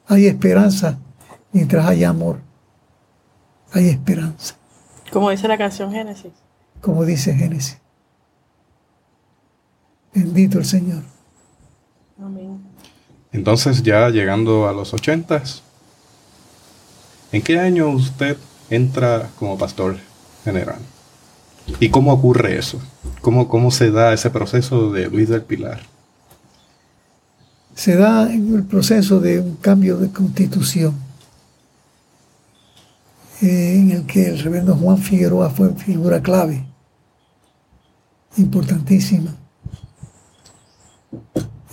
Hay esperanza mientras hay amor. Hay esperanza. Como dice la canción Génesis. Como dice Génesis. Bendito el Señor. Amén. Entonces ya llegando a los ochentas, ¿en qué año usted entra como pastor general? ¿Y cómo ocurre eso? ¿Cómo, cómo se da ese proceso de Luis del Pilar? Se da en el proceso de un cambio de constitución eh, en el que el reverendo Juan Figueroa fue figura clave, importantísima.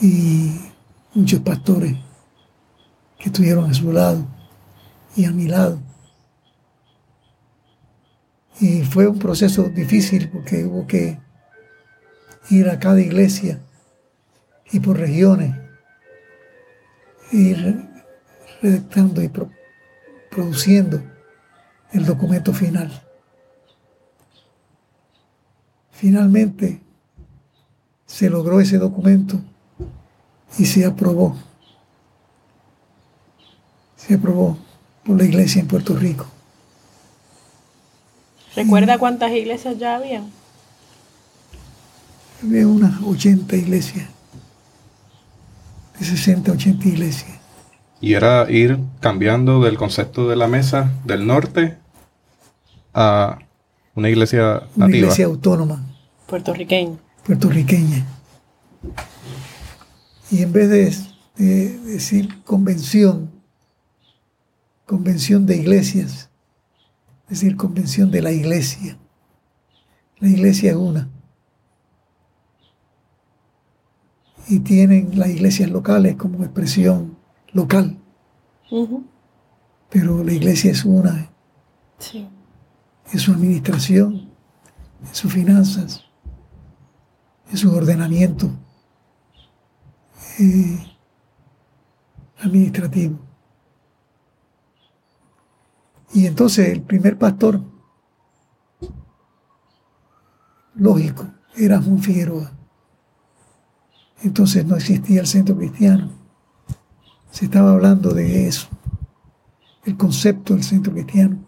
Y muchos pastores que estuvieron a su lado y a mi lado. Y fue un proceso difícil porque hubo que ir a cada iglesia y por regiones, ir redactando y pro- produciendo el documento final. Finalmente se logró ese documento y se aprobó. Se aprobó por la iglesia en Puerto Rico. ¿Recuerda cuántas iglesias ya habían? Había unas 80 iglesias, de 60, 80 iglesias. Y era ir cambiando del concepto de la mesa del norte a una iglesia Una nativa. iglesia autónoma, Puertorriqueño. puertorriqueña. Y en vez de, de decir convención, convención de iglesias, decir convención de la iglesia. La iglesia es una. Y tienen las iglesias locales como expresión local, pero la iglesia es una Sí. en su administración, en sus finanzas, en su ordenamiento eh, administrativo. Y entonces el primer pastor, lógico, era Juan Figueroa. Entonces no existía el centro cristiano. Se estaba hablando de eso, el concepto del centro cristiano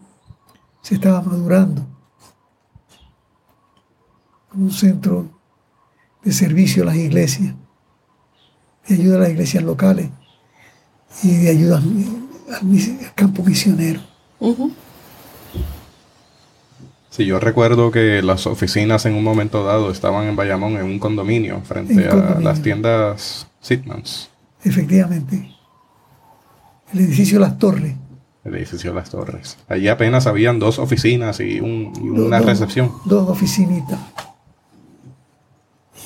se estaba madurando un centro de servicio a las iglesias, de ayuda a las iglesias locales y de ayuda al, campo misionero. Sí, yo recuerdo que las oficinas en un momento dado estaban en Bayamón en un condominio frente En a condominio. las tiendas Sitmans, Efectivamente, el edificio Las Torres, el edificio las Torres. Allí apenas habían dos oficinas y, un- y do- una dos- recepción. Dos oficinitas.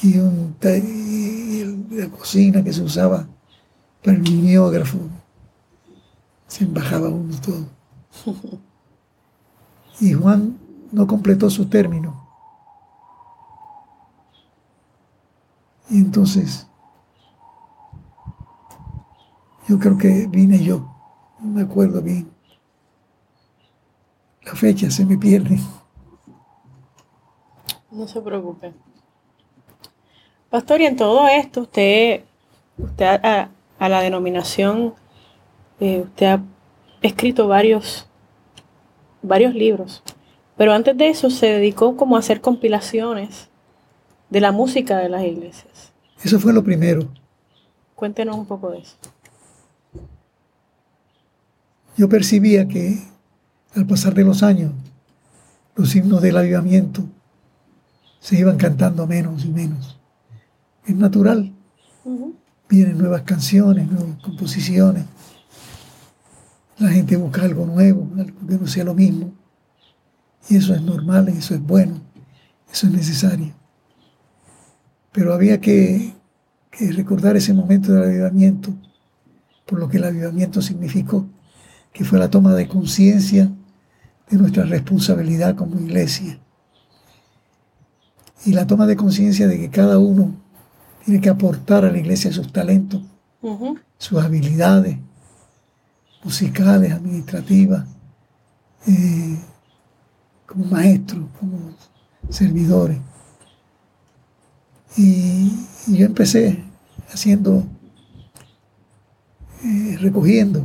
Y, un, y la cocina que se usaba para el mimeógrafo. Se embajaba uno todo. Y Juan no completó su término. Y entonces, yo creo que vine yo, no me acuerdo bien. La fecha se me pierde. No se preocupe. Pastor, y en todo esto, usted, usted a, la denominación, eh, usted ha escrito varios, varios libros. Pero antes de eso se dedicó como a hacer compilaciones de la música de las iglesias. Eso fue lo primero. Cuéntenos un poco de eso. yo percibía que al pasar de los años, los himnos del avivamiento se iban cantando menos y menos. Es natural. Vienen nuevas canciones, nuevas composiciones. La gente busca algo nuevo, algo que no sea lo mismo. Y eso es normal, eso es bueno, eso es necesario. Pero había que, que recordar ese momento del avivamiento, por lo que el avivamiento significó, que fue la toma de conciencia de nuestra responsabilidad como iglesia. Y la toma de conciencia de que cada uno tiene que aportar a la iglesia sus talentos, sus habilidades musicales, administrativas, eh, como maestros, como servidores. Y, yo empecé haciendo, eh, recogiendo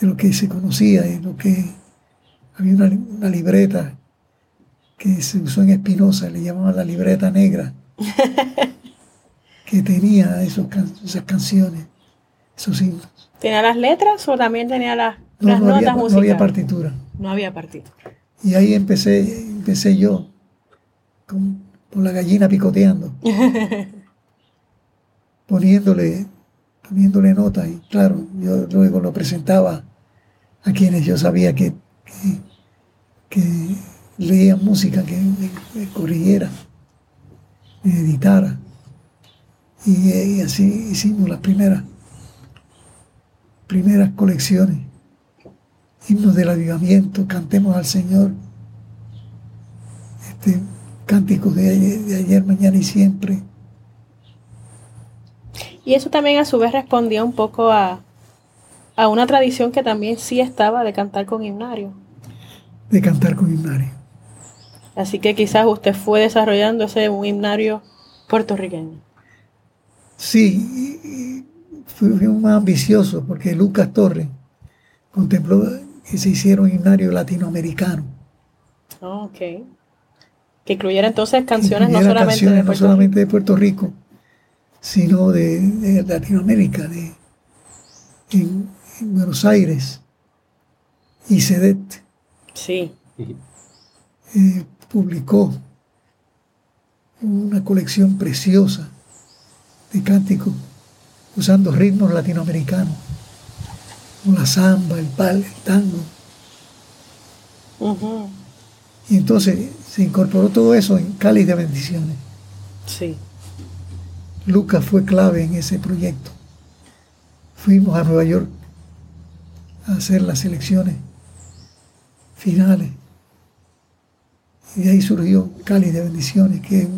de lo que se conocía, y lo que había una, libreta que se usó en Espinosa, le llamaban la libreta negra, que tenía esos, esas canciones, esos himnos. ¿Tenía las letras o también tenía las, notas musicales? No había partitura. No había partitura. Y ahí empecé, empecé yo, con, la gallina picoteando, poniéndole, poniéndole notas. Y claro, yo luego lo presentaba a quienes yo sabía que, que, leían música, que me, corrigiera, me editara. Y, así hicimos las primeras, primeras colecciones. Himnos del avivamiento, cantemos al Señor. Este, cánticos de ayer, de ayer, mañana y siempre. Y eso también a su vez respondía un poco a, a una tradición que también sí estaba de cantar con himnario. De cantar con himnario. Así que quizás usted fue desarrollando ese un himnario puertorriqueño. Sí, fui, más ambicioso porque Lucas Torres contempló que se hiciera un himnario latinoamericano. ok. Que incluyera entonces canciones no solamente, de Puerto no solamente de Puerto Rico, sino de, Latinoamérica, de, en Buenos Aires y Sedet sí. Eh, publicó una colección preciosa de cánticos usando ritmos latinoamericanos, como la samba, el pal, el tango. Y entonces se incorporó todo eso en Cáliz de Bendiciones. Sí. Lucas fue clave en ese proyecto. Fuimos a Nueva York a hacer las elecciones finales. Y de ahí surgió Cali de Bendiciones, que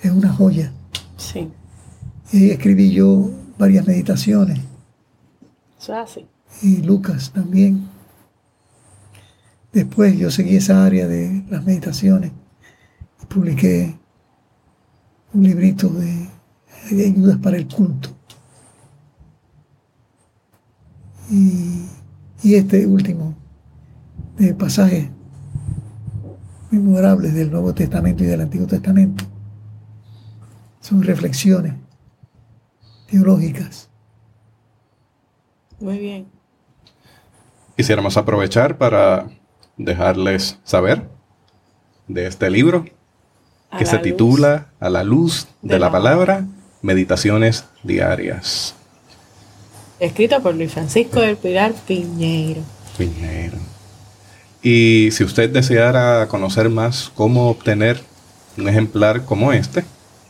es una joya. Sí. Y ahí escribí yo varias meditaciones. Y Lucas también. Después yo seguí esa área de las meditaciones y publiqué un librito de ayudas para el culto. Y, este último de pasaje memorables del Nuevo Testamento y del Antiguo Testamento son reflexiones teológicas. Muy bien. Quisiéramos aprovechar para dejarles saber de este libro que se titula A la luz de, la palabra, Meditaciones Diarias escrito por Luis Francisco del Pilar Piñeiro. Piñeiro. Y si usted deseara conocer más cómo obtener un ejemplar como este,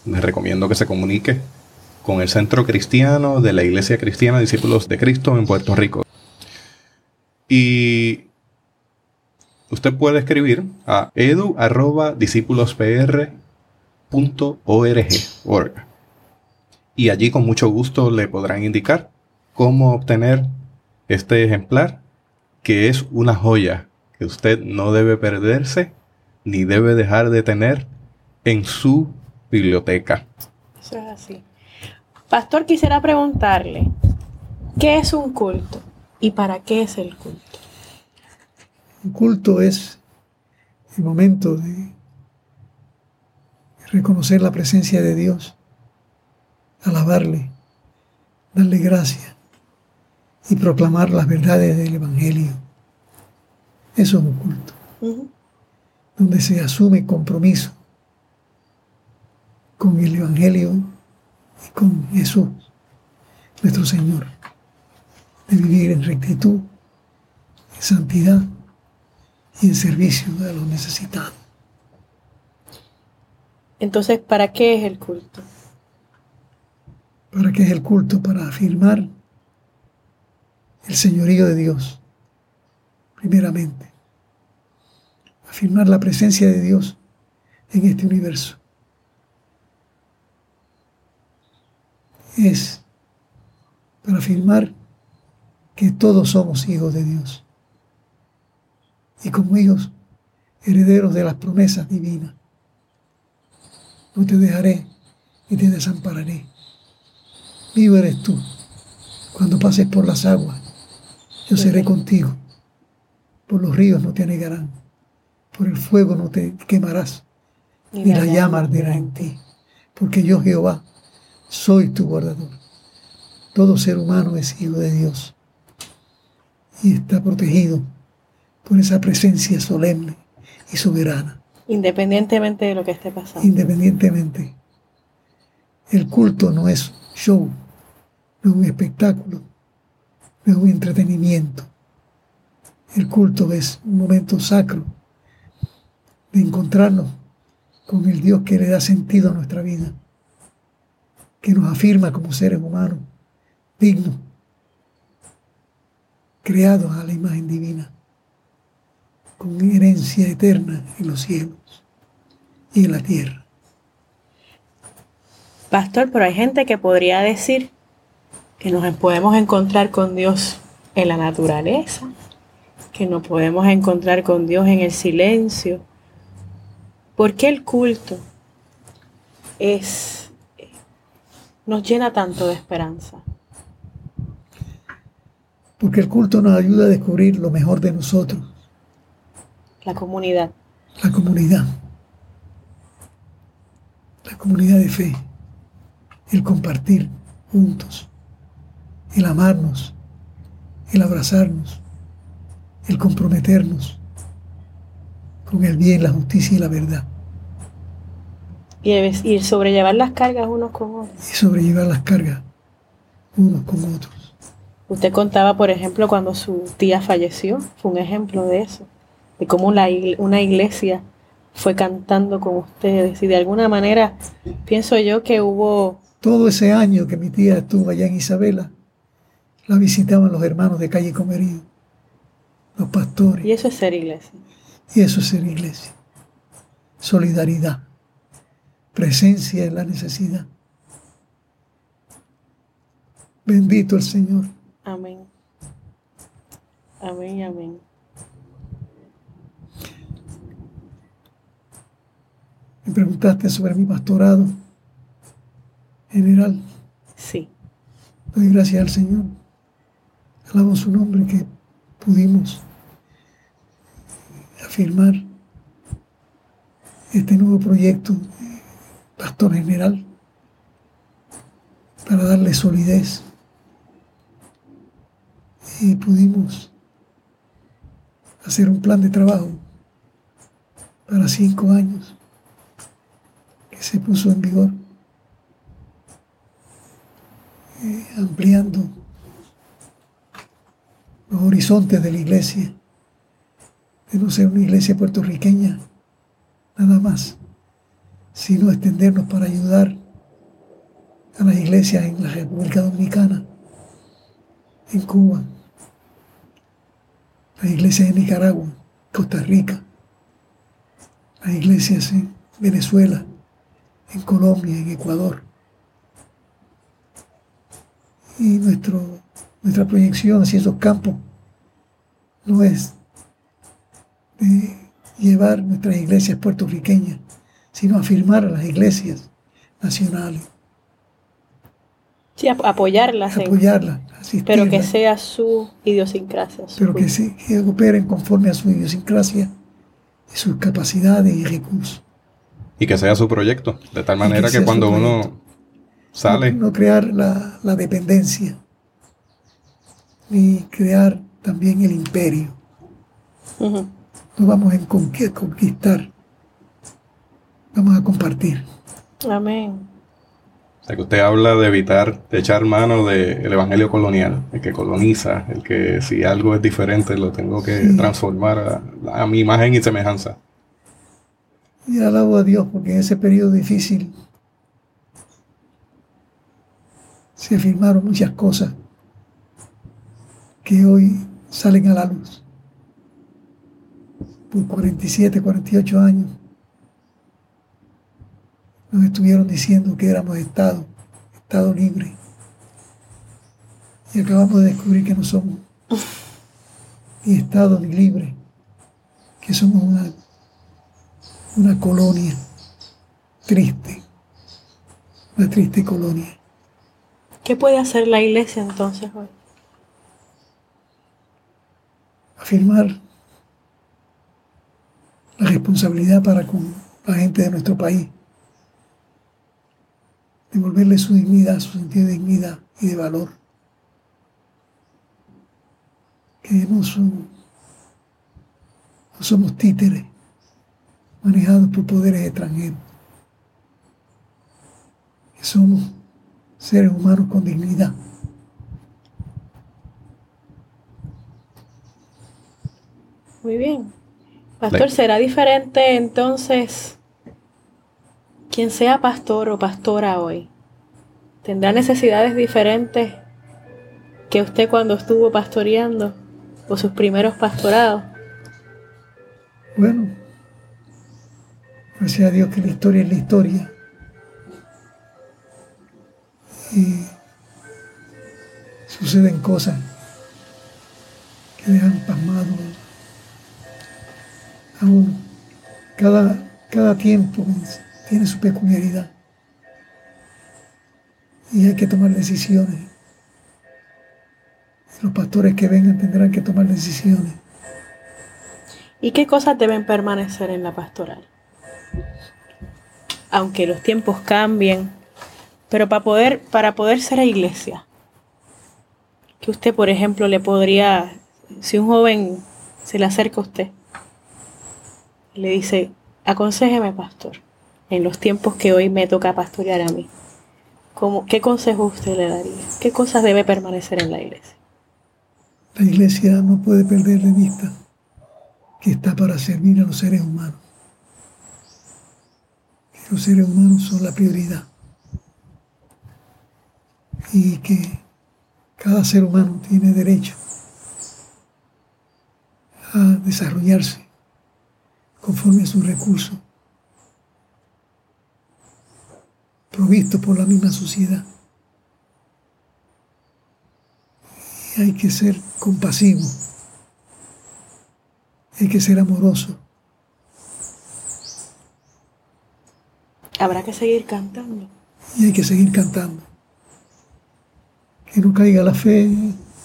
les recomiendo que se comunique con el Centro Cristiano de la Iglesia Cristiana Discípulos de Cristo en Puerto Rico. Y usted puede escribir a edu.discípulospr.org y allí con mucho gusto le podrán indicar cómo obtener este ejemplar, que es una joya que usted no debe perderse ni debe dejar de tener en su biblioteca. Eso es así. Pastor, quisiera preguntarle, ¿qué es un culto y para qué es el culto? Un culto es el momento de reconocer la presencia de Dios, alabarle, darle gracias y proclamar las verdades del Evangelio. Eso es un culto, donde se asume compromiso con el Evangelio y con Jesús, nuestro Señor, de vivir en rectitud, en santidad y en servicio a los necesitados. Entonces, ¿para qué es el culto? ¿Para qué es el culto? Para afirmar el señorío de Dios, primeramente. Afirmar la presencia de Dios en este universo. Es para afirmar que todos somos hijos de Dios. Y como hijos, herederos de las promesas divinas. No te dejaré y te desampararé. Vivo eres tú. Cuando pases por las aguas, yo seré contigo. Por los ríos no te anegarán. Por el fuego no te quemarás. Ni la llama arderá en ti. Porque yo, Jehová, soy tu guardador. Todo ser humano es hijo de Dios. Y está protegido por esa presencia solemne y soberana. Independientemente de lo que esté pasando. Independientemente. El culto no es show, no es un espectáculo, no es un entretenimiento. El culto es un momento sacro de encontrarnos con el Dios que le da sentido a nuestra vida, que nos afirma como seres humanos dignos, creados a la imagen divina, con herencia eterna en los cielos y en la tierra. Pastor, pero hay gente que podría decir que nos podemos encontrar con Dios en la naturaleza, que nos podemos encontrar con Dios en el silencio. ¿Por qué el culto es nos llena tanto de esperanza? Porque el culto nos ayuda a descubrir lo mejor de nosotros, La comunidad. la comunidad, la comunidad de fe, el compartir juntos, el amarnos, el abrazarnos, el comprometernos con el bien, la justicia y la verdad, Y, y el sobrellevar las cargas unos con otros. y sobrellevar las cargas unos con otros. Usted contaba, por ejemplo, cuando su tía falleció, fue un ejemplo de eso, de cómo la una iglesia fue cantando con ustedes y de alguna manera pienso yo que hubo, Todo ese año que mi tía estuvo allá en Isabela, la visitaban los hermanos de calle Comerío, los pastores. y eso es ser iglesia. Y eso es ser iglesia. Solidaridad. Presencia en la necesidad. Bendito el Señor. Amén. Amén, amén. Me preguntaste sobre mi pastorado general. Sí. Doy gracias al Señor. Alabo su nombre que pudimos afirmar este nuevo proyecto General para darle solidez. Y pudimos hacer un plan de trabajo para cinco años que se puso en vigor ampliando los horizontes de la iglesia, de no ser una iglesia puertorriqueña, nada más, sino extendernos para ayudar a las iglesias en la República Dominicana, en Cuba, las iglesias en Nicaragua, Costa Rica, las iglesias en Venezuela, en Colombia, en Ecuador. Y nuestro, nuestra proyección hacia esos campos no es de llevar nuestras iglesias puertorriqueñas, sino afirmar a las iglesias nacionales, Sí, ap- apoyarlas, apoyarlas, pero que sea su idiosincrasia. su pero que, se, que operen conforme a su idiosincrasia y sus capacidades y recursos. Y que sea su proyecto. De tal manera que cuando uno sale, No, no crear la, la dependencia ni crear también el imperio. No vamos a conqui- conquistar, vamos a compartir. Amén. O sea que usted habla de evitar, de echar mano del evangelio colonial, el que coloniza, el que si algo es diferente lo tengo que Sí. transformar a, a mi imagen y semejanza. Y alabo a Dios porque en ese periodo difícil se afirmaron muchas cosas que hoy salen a la luz. Por 47, 48 años nos estuvieron diciendo que éramos Estado, Estado libre. Y acabamos de descubrir que no somos ni Estado ni libre, que somos una una colonia triste, una triste colonia. ¿Qué puede hacer la iglesia entonces hoy? Afirmar la responsabilidad para con la gente de nuestro país, devolverle su dignidad, su sentido de dignidad y de valor, que no, son, no somos títeres manejados por poderes extranjeros, que somos seres humanos con dignidad. Muy bien. Pastor, ¿será diferente entonces quien sea pastor o pastora hoy? ¿Tendrá necesidades diferentes que usted cuando estuvo pastoreando o sus primeros pastorados? Bueno, gracias a Dios que la historia es la historia. Y suceden cosas que dejan pasmado a uno. Cada, cada tiempo tiene su peculiaridad. Y hay que tomar decisiones. Los pastores que vengan tendrán que tomar decisiones. ¿Y qué cosas deben permanecer en la pastoral? Aunque los tiempos cambien, pero para poder, para poder ser iglesia, que usted, por ejemplo, le podría, si un joven se le acerca a usted, le dice, aconsejeme, pastor, en los tiempos que hoy me toca pastorear a mí, ¿cómo, ¿qué consejo usted le daría? ¿Qué cosas debe permanecer en la iglesia? La iglesia no puede perder de vista que está para servir a los seres humanos. Que los seres humanos son la prioridad. Y que cada ser humano tiene derecho a desarrollarse conforme a sus recursos, provisto por la misma sociedad. Y hay que ser compasivo, hay que ser amoroso, Habrá que seguir cantando. y hay que seguir cantando. Que no caiga la fe,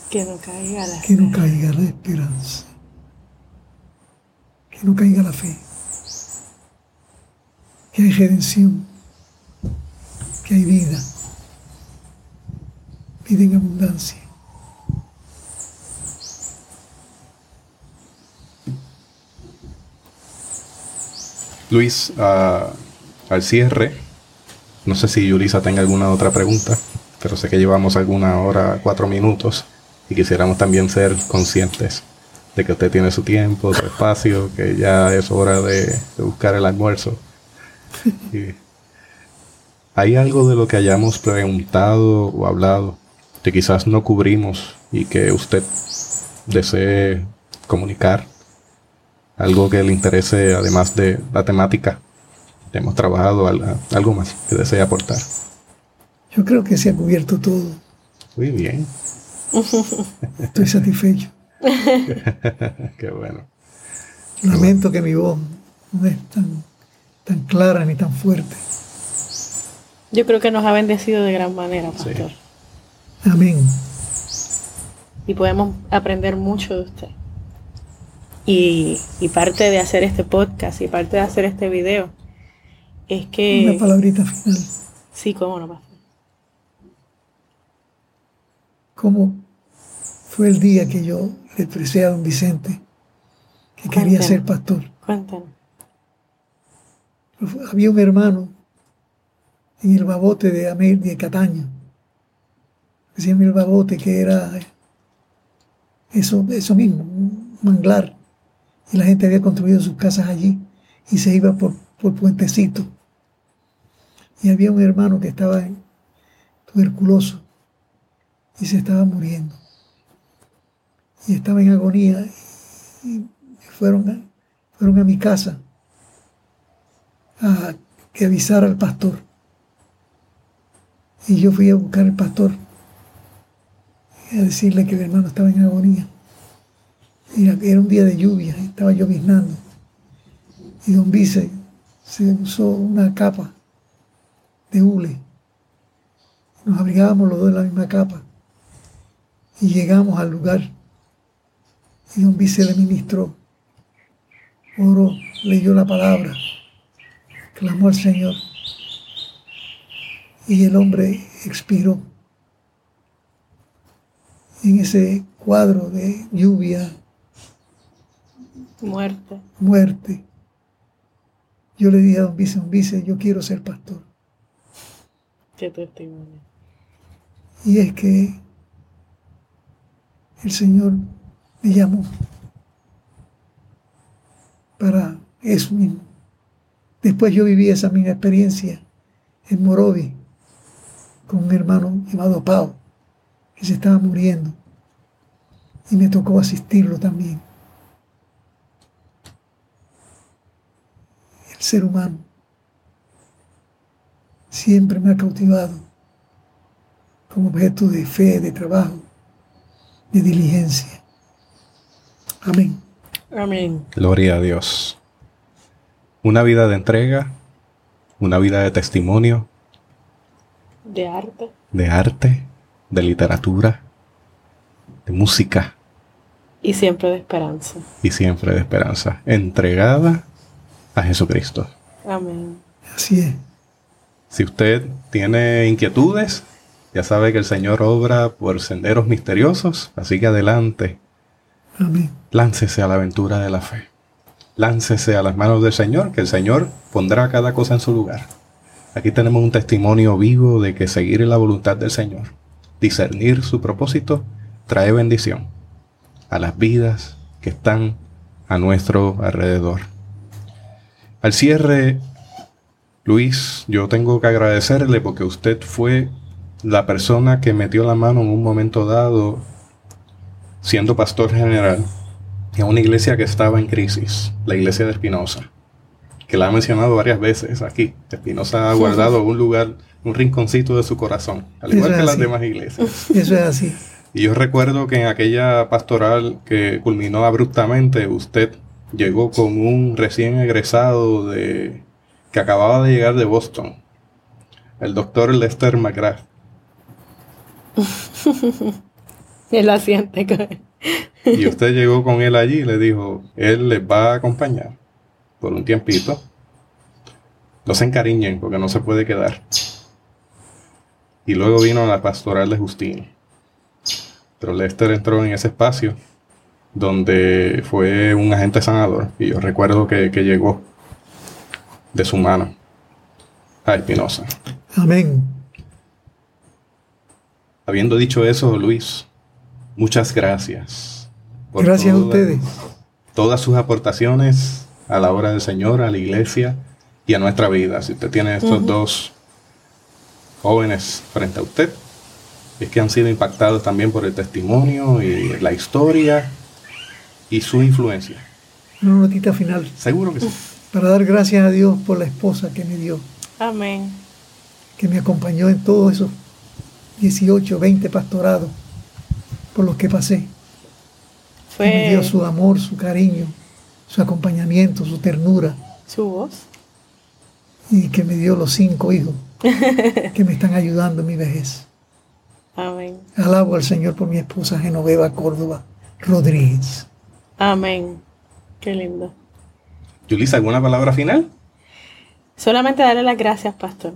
Que no caiga la que no caiga la esperanza, que no caiga la fe, que hay redención, que hay vida, vida en abundancia. Luis, ah, al cierre, no sé si Yulisa tenga alguna otra pregunta, pero sé que llevamos alguna hora, cuatro minutos, y quisiéramos también ser conscientes de que usted tiene su tiempo, su espacio, que ya es hora de, de buscar el almuerzo. Y ¿Hay algo de lo que hayamos preguntado o hablado que quizás no cubrimos y que usted desee comunicar? Algo que le interese además de la temática que hemos trabajado, al- algo más que desee aportar. Yo creo que se ha cubierto todo. Muy bien, Estoy satisfecho. qué bueno. Lamento que mi voz no es tan, tan clara ni tan fuerte. Yo creo que nos ha bendecido de gran manera, Sí. pastor. Amén. Y podemos aprender mucho de usted. Y, y parte de hacer este podcast y parte de hacer este video es Una que... palabrita final. Sí, cómo no, pastor. Cómo fue el día que yo le expresé a don Vicente que quería ser pastor. Cuéntanos. Había un hermano en el babote de, Amel, de Cataño, llama el babote, que era eso, eso mismo, un manglar. Y la gente había construido sus casas allí y se iba por, por puentecito. Y había un hermano que estaba tuberculoso y se estaba muriendo. Y estaba en agonía. Y fueron a, fueron a mi casa a que avisara al pastor. Y yo fui a buscar al pastor a decirle que el hermano estaba en agonía. Era un día de lluvia, estaba lloviznando. Y don Vice se usó una capa de hule. Nos abrigábamos los dos en la misma capa. Y llegamos al lugar. Y don Vice le ministró. Oró, leyó la palabra clamó al Señor y el hombre expiró en ese cuadro de lluvia, Muerte. muerte. Yo le dije a don Vice, don Vice, yo quiero ser pastor. Qué testimonio. Y es que el Señor me llamó para eso mismo. Después yo viví esa misma experiencia en Morovi con un hermano llamado Pau, que se estaba muriendo. Y me tocó asistirlo también. El ser humano siempre me ha cautivado como objeto de fe, de trabajo, de diligencia. Amén. Amén. Gloria a Dios. Una vida de entrega, una vida de testimonio, De arte. de arte, de literatura, de música Y siempre de esperanza. y siempre de esperanza, entregada a Jesucristo. Amén. Así es. Si usted tiene inquietudes, ya sabe que el Señor obra por senderos misteriosos, así que adelante, Amén. láncese a la aventura de la fe. Láncese a las manos del Señor, que el Señor pondrá cada cosa en su lugar. Aquí tenemos un testimonio vivo de que seguir la voluntad del Señor, discernir su propósito, trae bendición a las vidas que están a nuestro alrededor. Al cierre, Luis, yo tengo que agradecerle porque usted fue la persona que metió la mano en un momento dado, siendo pastor general, en una iglesia que estaba en crisis, la iglesia de Espinosa, que la ha mencionado varias veces aquí. Espinosa ha guardado un lugar, un rinconcito de su corazón, al igual Eso que las así. demás iglesias. Eso es así. Y yo recuerdo que en aquella pastoral que culminó abruptamente, usted llegó con un recién egresado de que acababa de llegar de Boston, el doctor Lester McGrath. Él la siente. con- Y usted llegó con él allí y le dijo, él les va a acompañar por un tiempito. No se encariñen porque no se puede quedar. Y luego vino la pastoral de Justino. Pero Lester entró en ese espacio donde fue un agente sanador. Y yo recuerdo que, que llegó de su mano a Espinosa. Amén. Habiendo dicho eso, Luis, muchas gracias. por Gracias a ustedes. Todas sus aportaciones a la obra del Señor, a la iglesia y a nuestra vida. Si usted tiene estos dos jóvenes frente a usted, es que han sido impactados también por el testimonio y la historia y su influencia. Una notita final. Seguro que sí. Para dar gracias a Dios por la esposa que me dio, Amén. que me acompañó en todos esos 18, 20 pastorados por los que pasé. Que me Fue dio su amor, su cariño, su acompañamiento, su ternura. su voz. Y que me dio los cinco hijos que me están ayudando en mi vejez. Amén. Alabo al Señor por mi esposa Genoveva Córdoba Rodríguez. Amén. Qué lindo. Yulisa, ¿alguna palabra final? Solamente darle las gracias, pastor.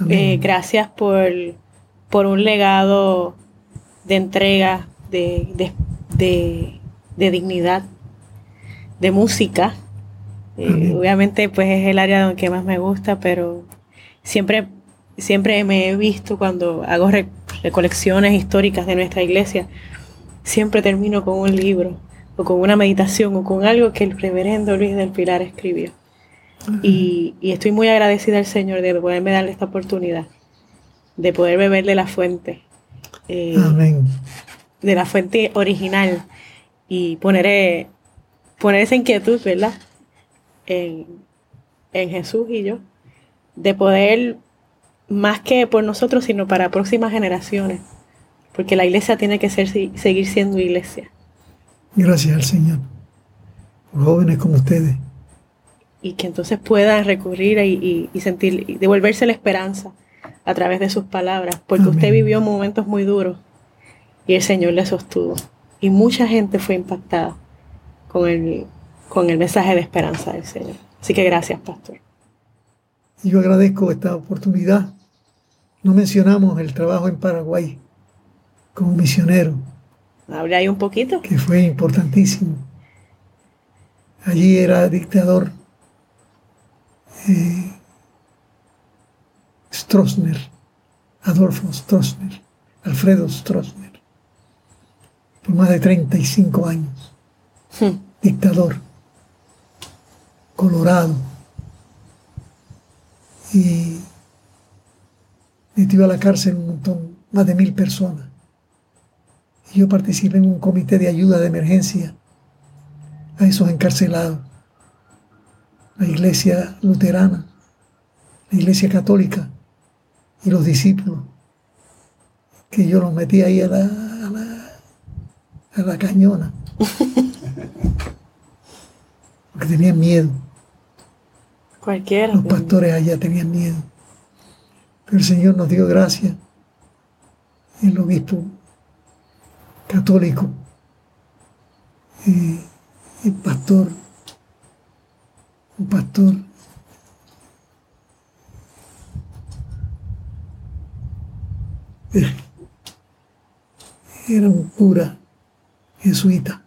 Amén. Eh, gracias por, por un legado de entrega de, de, de, de dignidad, de música. Eh, obviamente pues es el área que más me gusta, pero siempre, siempre me he visto cuando hago recolecciones históricas de nuestra iglesia, siempre termino con un libro o con una meditación o con algo que el reverendo Luis del Pilar escribió. y, y, estoy muy agradecida al Señor de poderme darle esta oportunidad, de poder beber de la fuente. Eh, Amén. De la fuente original y poner, eh, poner esa inquietud, ¿verdad? En, en Jesús y yo, de poder, más que por nosotros, sino para próximas generaciones, porque la iglesia tiene que ser, seguir siendo iglesia. Gracias al Señor, por jóvenes como ustedes. Y que entonces puedan recurrir y, y sentir, y devolverse la esperanza a través de sus palabras, porque usted vivió momentos muy duros y el Señor le sostuvo. Y mucha gente fue impactada con el, con el mensaje de esperanza del Señor. Así que gracias, pastor. Yo agradezco esta oportunidad. No mencionamos el trabajo en Paraguay como misionero. Habla ahí un poquito. Que fue importantísimo. Allí era dictador eh, Stroessner, Adolfo Stroessner, Alfredo Stroessner, por más de 35 años. Hmm. Dictador, colorado, y metió a la cárcel un montón, más de mil personas. Y yo participé en un comité de ayuda de emergencia a esos encarcelados. La iglesia luterana, la iglesia católica y los discípulos, que yo los metí ahí a la, a la, a la cañona. Porque tenían miedo. Los pastores allá tenían miedo. Pero el Señor nos dio gracia. El obispo católico, y el pastor, un pastor era un cura jesuita,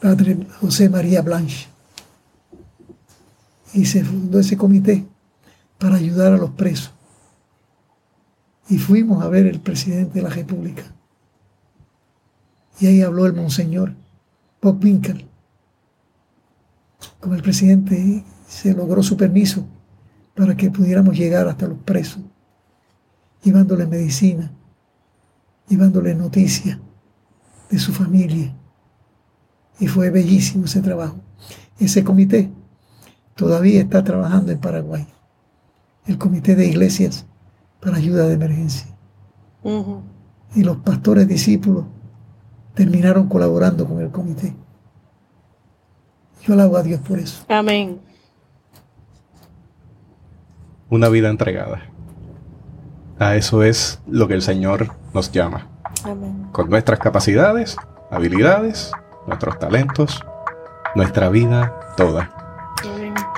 padre José María Blanche y se fundó ese comité para ayudar a los presos. Y fuimos a ver el presidente de la República. Y ahí habló el monseñor Bob Winkel. Con el presidente se logró su permiso para que pudiéramos llegar hasta los presos, llevándoles medicina, llevándoles noticias de su familia. Y fue bellísimo ese trabajo. Ese comité todavía está trabajando en Paraguay, el Comité de Iglesias para Ayuda de Emergencia. Y los pastores discípulos terminaron colaborando con el comité. Yo alabo a Dios por eso. Amén. Una vida entregada. A eso es lo que el Señor nos llama. Amén. Con nuestras capacidades, habilidades, nuestros talentos, nuestra vida toda.